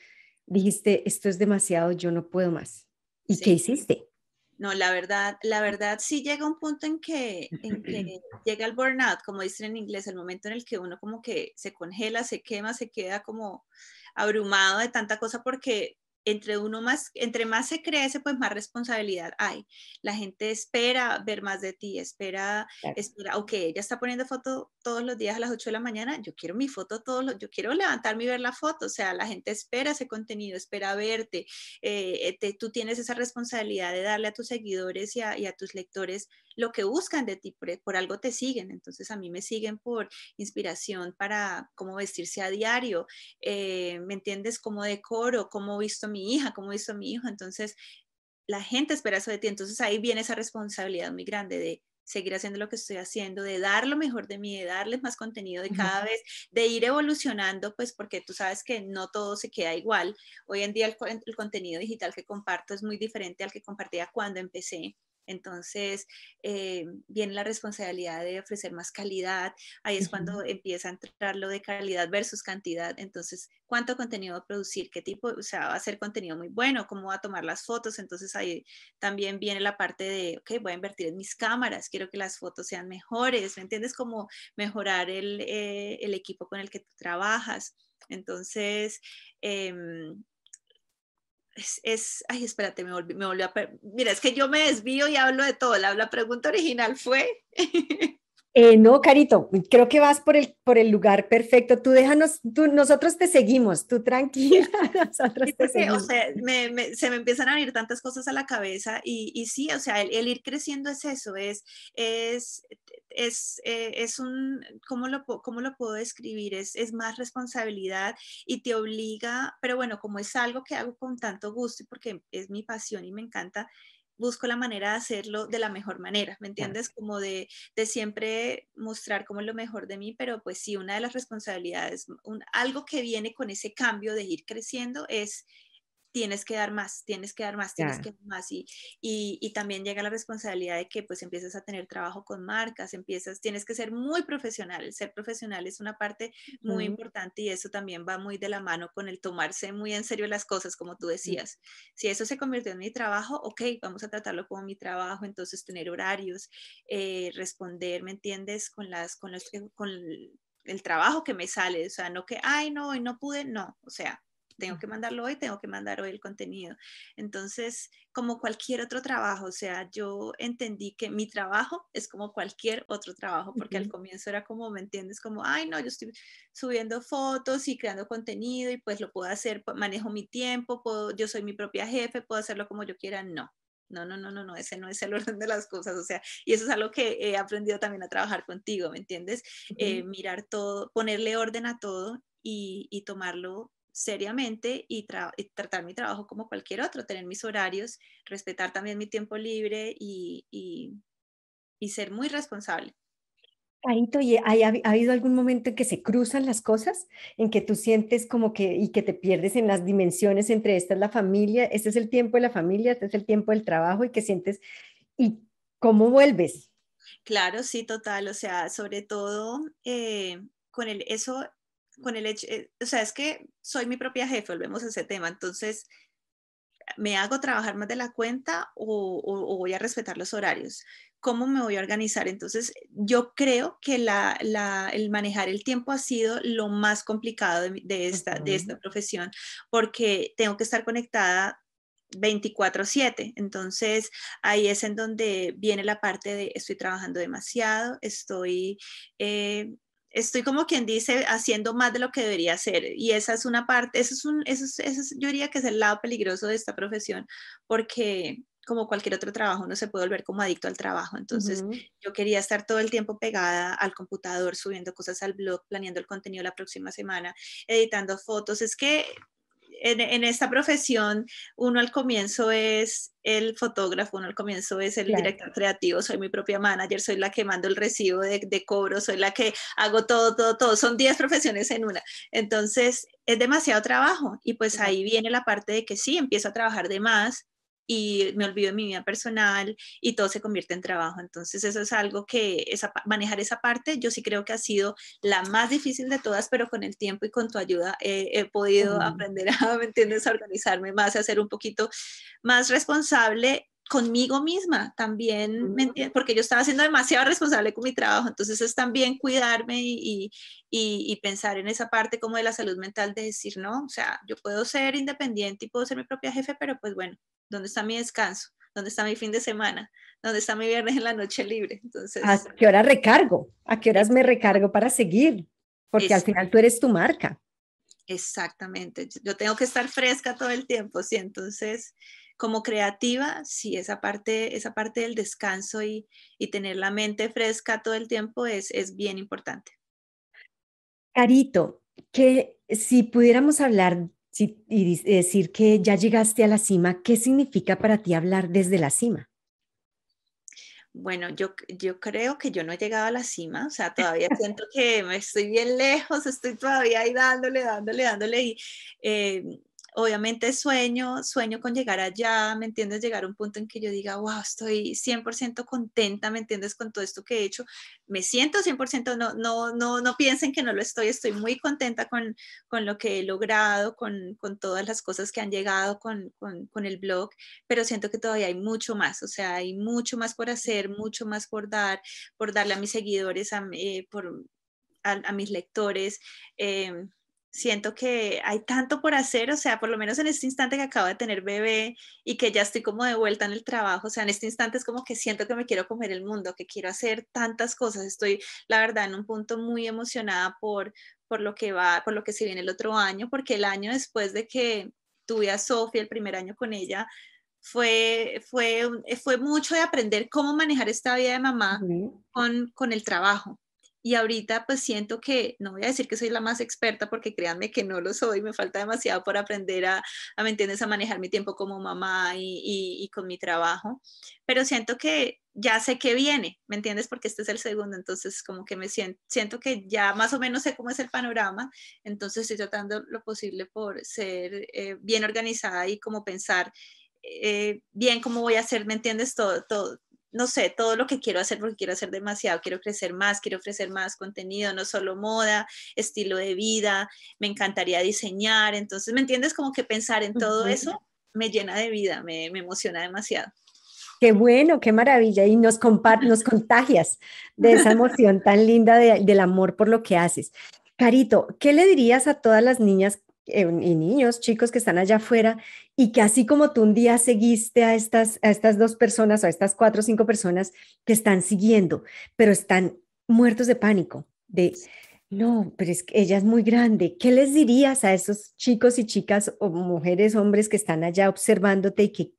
dijiste, esto es demasiado, yo no puedo más? ¿Y qué hiciste? No, la verdad, la verdad sí llega un punto en que, en que llega el burnout, como dicen en inglés, el momento en el que uno como que se congela, se quema, se queda como abrumado de tanta cosa porque entre uno más, entre más se crece, pues más responsabilidad hay. La gente espera ver más de ti, espera, espera, ok, ella está poniendo foto todos los días a las 8 de la mañana, yo quiero mi foto todos los, yo quiero levantarme y ver la foto, o sea, la gente espera ese contenido, espera verte, eh, tú tienes esa responsabilidad de darle a tus seguidores y a, y a tus lectores lo que buscan de ti, por, algo te siguen. Entonces a mí me siguen por inspiración para cómo vestirse a diario, eh, ¿me entiendes? Cómo decoro, cómo he visto a mi hija, cómo he visto a mi hijo. Entonces la gente espera eso de ti. Entonces ahí viene esa responsabilidad muy grande de seguir haciendo lo que estoy haciendo, de dar lo mejor de mí, de darles más contenido de cada vez, de ir evolucionando, pues porque tú sabes que no todo se queda igual. Hoy en día el, el contenido digital que comparto es muy diferente al que compartía cuando empecé. Entonces, eh, viene la responsabilidad de ofrecer más calidad. Ahí es cuando empieza a entrar lo de calidad versus cantidad. Entonces, ¿cuánto contenido va a producir? ¿Qué tipo? O sea, va a ser contenido muy bueno, cómo va a tomar las fotos. Entonces, ahí también viene la parte de, ok, voy a invertir en mis cámaras, quiero que las fotos sean mejores. ¿Me entiendes? Cómo mejorar el, eh, el equipo con el que tú trabajas. Entonces, eh, es, ay, espérate, me, volví, me volvió a... Mira, es que yo me desvío y hablo de todo. La, la pregunta original fue... Eh, no, Carito, creo que vas por el, por el lugar perfecto. Tú déjanos, tú, nosotros te seguimos, tú tranquila, nosotros te seguimos. O sea, me, se me empiezan a venir tantas cosas a la cabeza y, y sí, o sea, el, ir creciendo es eso, es, es, es, eh, es un, ¿cómo lo, ¿cómo lo puedo describir? Es, es más responsabilidad y te obliga, pero bueno, como es algo que hago con tanto gusto y porque es mi pasión y me encanta, busco la manera de hacerlo de la mejor manera, ¿me entiendes? Como de, de siempre mostrar como lo mejor de mí, pero pues sí, una de las responsabilidades, un, algo que viene con ese cambio de ir creciendo es tienes que dar más, tienes que dar más, tienes que dar más. Y, y, también llega la responsabilidad de que pues empiezas a tener trabajo con marcas, empiezas, tienes que ser muy profesional. ser profesional es una parte muy importante y eso también va muy de la mano con el tomarse muy en serio las cosas, como tú decías. Si eso se convirtió en mi trabajo, ok, vamos a tratarlo como mi trabajo, entonces tener horarios, eh, responder, ¿me entiendes? Con las, con los, eh, con el trabajo que me sale, o sea, no que, ay, no, hoy no pude, no, o sea, tengo que mandarlo hoy, tengo que mandar hoy el contenido. Entonces, como cualquier otro trabajo, o sea, yo entendí que mi trabajo es como cualquier otro trabajo, porque al comienzo era como, ¿me entiendes? Como, ay, no, yo estoy subiendo fotos y creando contenido y pues lo puedo hacer, manejo mi tiempo, puedo, yo soy mi propia jefe, puedo hacerlo como yo quiera. No, no, no, no, no, no, ese no es el orden de las cosas, o sea, y eso es algo que he aprendido también a trabajar contigo, ¿me entiendes? Eh, mirar todo, ponerle orden a todo y, y tomarlo seriamente y, tratar mi trabajo como cualquier otro, tener mis horarios, respetar también mi tiempo libre y, y, ser muy responsable. Carito, ¿y ha, ha, habido algún momento en que se cruzan las cosas? En que tú sientes como que y que te pierdes en las dimensiones entre esta es la familia, este es el tiempo de la familia, este es el tiempo del trabajo y que sientes, ¿y cómo vuelves? Claro, sí, total. O sea, sobre todo eh, con el, eso con el hecho, eh, o sea, es que soy mi propia jefe, volvemos a ese tema, entonces, ¿me hago trabajar más de la cuenta o, voy a respetar los horarios? ¿cómo me voy a organizar? Entonces, yo creo que la, el manejar el tiempo ha sido lo más complicado de, esta, de esta profesión, porque tengo que estar conectada 24/7. Entonces, ahí es en donde viene la parte de estoy trabajando demasiado, estoy... Eh, estoy como quien dice haciendo más de lo que debería hacer y esa es una parte, eso es un, eso es, yo diría que es el lado peligroso de esta profesión porque como cualquier otro trabajo, uno se puede volver como adicto al trabajo. Entonces, yo quería estar todo el tiempo pegada al computador, subiendo cosas al blog, planeando el contenido la próxima semana, editando fotos. Es que en, esta profesión, uno al comienzo es el fotógrafo, uno al comienzo es el director creativo, soy mi propia manager, soy la que mando el recibo de, de cobro, soy la que hago todo, todo, todo. Son 10 profesiones en una. Entonces, es demasiado trabajo y pues ahí viene la parte de que sí, empiezo a trabajar de más y me olvido de mi vida personal y todo se convierte en trabajo. Entonces eso es algo que esa, manejar esa parte yo sí creo que ha sido la más difícil de todas, pero con el tiempo y con tu ayuda he podido aprender a, ¿me entiendes?, a organizarme más, a ser un poquito más responsable conmigo misma también, ¿me entiendes? Porque yo estaba siendo demasiado responsable con mi trabajo, entonces es también cuidarme y, y, y, pensar en esa parte como de la salud mental de decir, no, o sea, yo puedo ser independiente y puedo ser mi propia jefe, pero pues bueno, ¿Dónde está mi descanso? ¿Dónde está mi fin de semana? ¿Dónde está mi viernes en la noche libre? Entonces, ¿A qué hora recargo? ¿A qué horas me recargo para seguir? Porque al final tú eres tu marca. Exactamente. Yo tengo que estar fresca todo el tiempo, sí. Entonces, como creativa, sí, esa parte, esa parte del descanso y, y tener la mente fresca todo el tiempo es, es bien importante. Carito, que si pudiéramos hablar y decir que ya llegaste a la cima, ¿qué significa para ti hablar desde la cima? Bueno, yo, yo creo que yo no he llegado a la cima, o sea, todavía siento que me estoy bien lejos, estoy todavía ahí dándole, dándole, dándole y eh, obviamente sueño, sueño con llegar allá, ¿me entiendes? Llegar a un punto en que yo diga, wow, estoy 100% contenta, ¿me entiendes? Con todo esto que he hecho. Me siento 100%, no, no, no, no piensen que no lo estoy, estoy muy contenta con, con lo que he logrado, con, con todas las cosas que han llegado con, con, con, el blog, pero siento que todavía hay mucho más, o sea, hay mucho más por hacer, mucho más por dar, por darle a mis seguidores, a, eh, por, a, mis lectores. Eh, siento que hay tanto por hacer, o sea, por lo menos en este instante que acabo de tener bebé y que ya estoy como de vuelta en el trabajo, o sea, en este instante es como que siento que me quiero comer el mundo, que quiero hacer tantas cosas, estoy, la verdad, en un punto muy emocionada por, por lo que va, por lo que se viene el otro año, porque el año después de que tuve a Sofía, el primer año con ella, fue, fue, fue mucho de aprender cómo manejar esta vida de mamá con, con el trabajo y ahorita pues siento que, no voy a decir que soy la más experta porque créanme que no lo soy, me falta demasiado por aprender a, a ¿me a manejar mi tiempo como mamá y, y, con mi trabajo, pero siento que ya sé que viene, ¿me entiendes? Porque este es el segundo, entonces como que me siento, siento que ya más o menos sé cómo es el panorama, entonces estoy tratando lo posible por ser eh, bien organizada y como pensar eh, bien cómo voy a hacer, ¿me entiendes? Todo, todo, no sé, todo lo que quiero hacer porque quiero hacer demasiado, quiero crecer más, quiero ofrecer más contenido, no solo moda, estilo de vida, me encantaría diseñar, entonces, ¿me entiendes? Como que pensar en todo eso me llena de vida, me, emociona demasiado. Qué bueno, qué maravilla. Y nos, nos contagias de esa emoción tan linda del amor por lo que haces. Carito, ¿qué le dirías a todas las niñas y niños, chicos que están allá afuera y que así como tú un día seguiste a estas, a estas dos personas o a estas cuatro o cinco personas que están siguiendo, pero están muertos de pánico, de, no, pero es que ella es muy grande. ¿Qué les dirías a esos chicos y chicas o mujeres, hombres que están allá observándote y que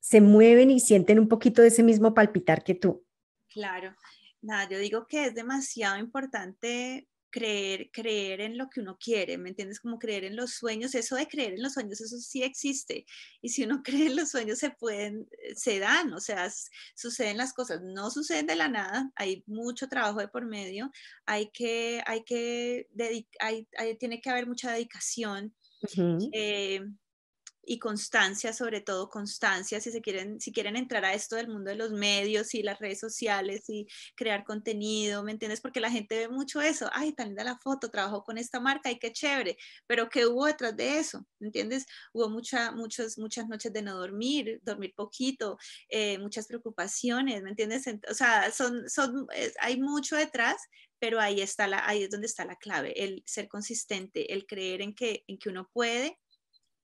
se mueven y sienten un poquito de ese mismo palpitar que tú? Claro. Nada, yo digo que es demasiado importante creer, creer en lo que uno quiere, ¿me entiendes? Como creer en los sueños, eso de creer en los sueños, eso sí existe. Y si uno cree en los sueños, se pueden, eh, se dan, o sea, suceden las cosas, no suceden de la nada, hay mucho trabajo de por medio, hay que, hay que, hay, tiene que haber mucha dedicación. Y constancia, sobre todo constancia, si se quieren, si quieren entrar a esto del mundo de los medios y las redes sociales y crear contenido, ¿me entiendes? Porque la gente ve mucho eso, ay, tan linda la foto, trabajo con esta marca y qué chévere, pero ¿qué hubo detrás de eso? ¿Me entiendes? Hubo mucha, muchas, muchas noches de no dormir, dormir poquito, eh, muchas preocupaciones, ¿me entiendes? O sea, son, son, hay mucho detrás, pero ahí, está ahí es donde está la clave, el ser consistente, el creer en que, en que uno puede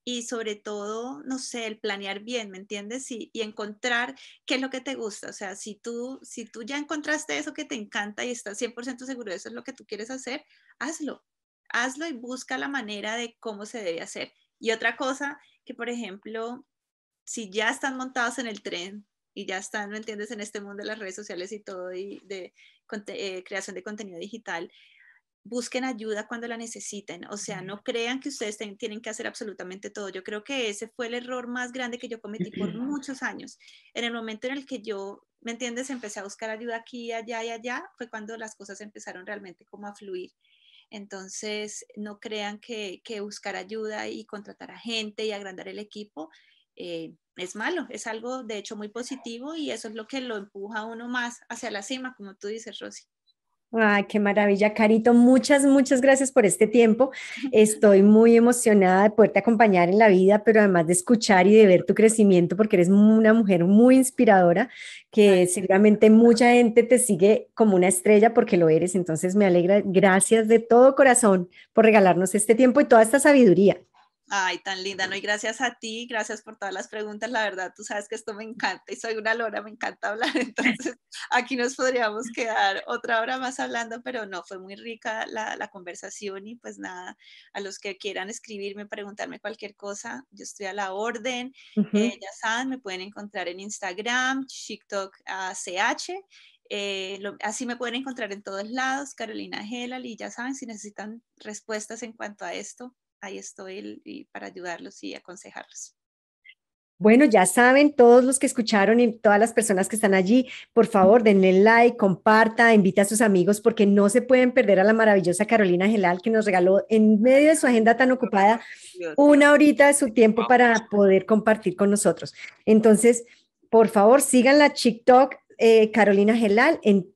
y sobre todo, no sé, el planear bien, ¿me entiendes? Y, y, encontrar qué es lo que te gusta. O sea, si tú, si tú ya encontraste eso que te encanta y estás 100% seguro de eso es lo que tú quieres hacer, hazlo. Hazlo y busca la manera de cómo se debe hacer. Y otra cosa, que por ejemplo, si ya están montados en el tren y ya están, ¿me entiendes?, en este mundo de las redes sociales y todo, y de eh, creación de contenido digital, busquen ayuda cuando la necesiten, o sea, no crean que ustedes tienen que hacer absolutamente todo. Yo creo que ese fue el error más grande que yo cometí por muchos años. En el momento en el que yo, ¿me entiendes?, empecé a buscar ayuda aquí, allá y allá, fue cuando las cosas empezaron realmente como a fluir. Entonces, no crean que, buscar ayuda y contratar a gente y agrandar el equipo eh, es malo, es algo de hecho muy positivo y eso es lo que lo empuja a uno más hacia la cima, como tú dices, Rosy. Ay, qué maravilla, Carito. Muchas, muchas gracias por este tiempo. Estoy muy emocionada de poderte acompañar en la vida, pero además de escuchar y de ver tu crecimiento, porque eres una mujer muy inspiradora, que seguramente mucha gente te sigue como una estrella porque lo eres. Entonces me alegra. Gracias de todo corazón por regalarnos este tiempo y toda esta sabiduría. Ay, tan linda, ¿no? Y gracias a ti, gracias por todas las preguntas. La verdad, tú sabes que esto me encanta y soy una lora, me encanta hablar. Entonces, aquí nos podríamos quedar otra hora más hablando, pero no, fue muy rica la, la conversación y pues nada, a los que quieran escribirme, preguntarme cualquier cosa, yo estoy a la orden. Eh, ya saben, me pueden encontrar en Instagram, TikTok CH. Eh, así me pueden encontrar en todos lados, Carolina Gelal, y ya saben, si necesitan respuestas en cuanto a esto, ahí estoy para ayudarlos y aconsejarlos. Bueno, ya saben, todos los que escucharon y todas las personas que están allí, por favor, denle like, comparta, invita a sus amigos porque no se pueden perder a la maravillosa Carolina Gelal que nos regaló en medio de su agenda tan ocupada una horita de su tiempo para poder compartir con nosotros. Entonces, por favor, sigan la TikTok eh, Carolina Gelal en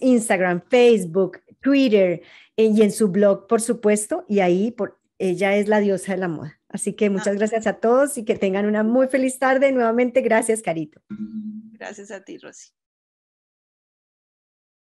Instagram, Facebook, Twitter eh, y en su blog, por supuesto, y ahí por, ella es la diosa de la moda. Así que muchas ah. gracias a todos y que tengan una muy feliz tarde. Nuevamente, gracias, Carito. Gracias a ti, Rosy.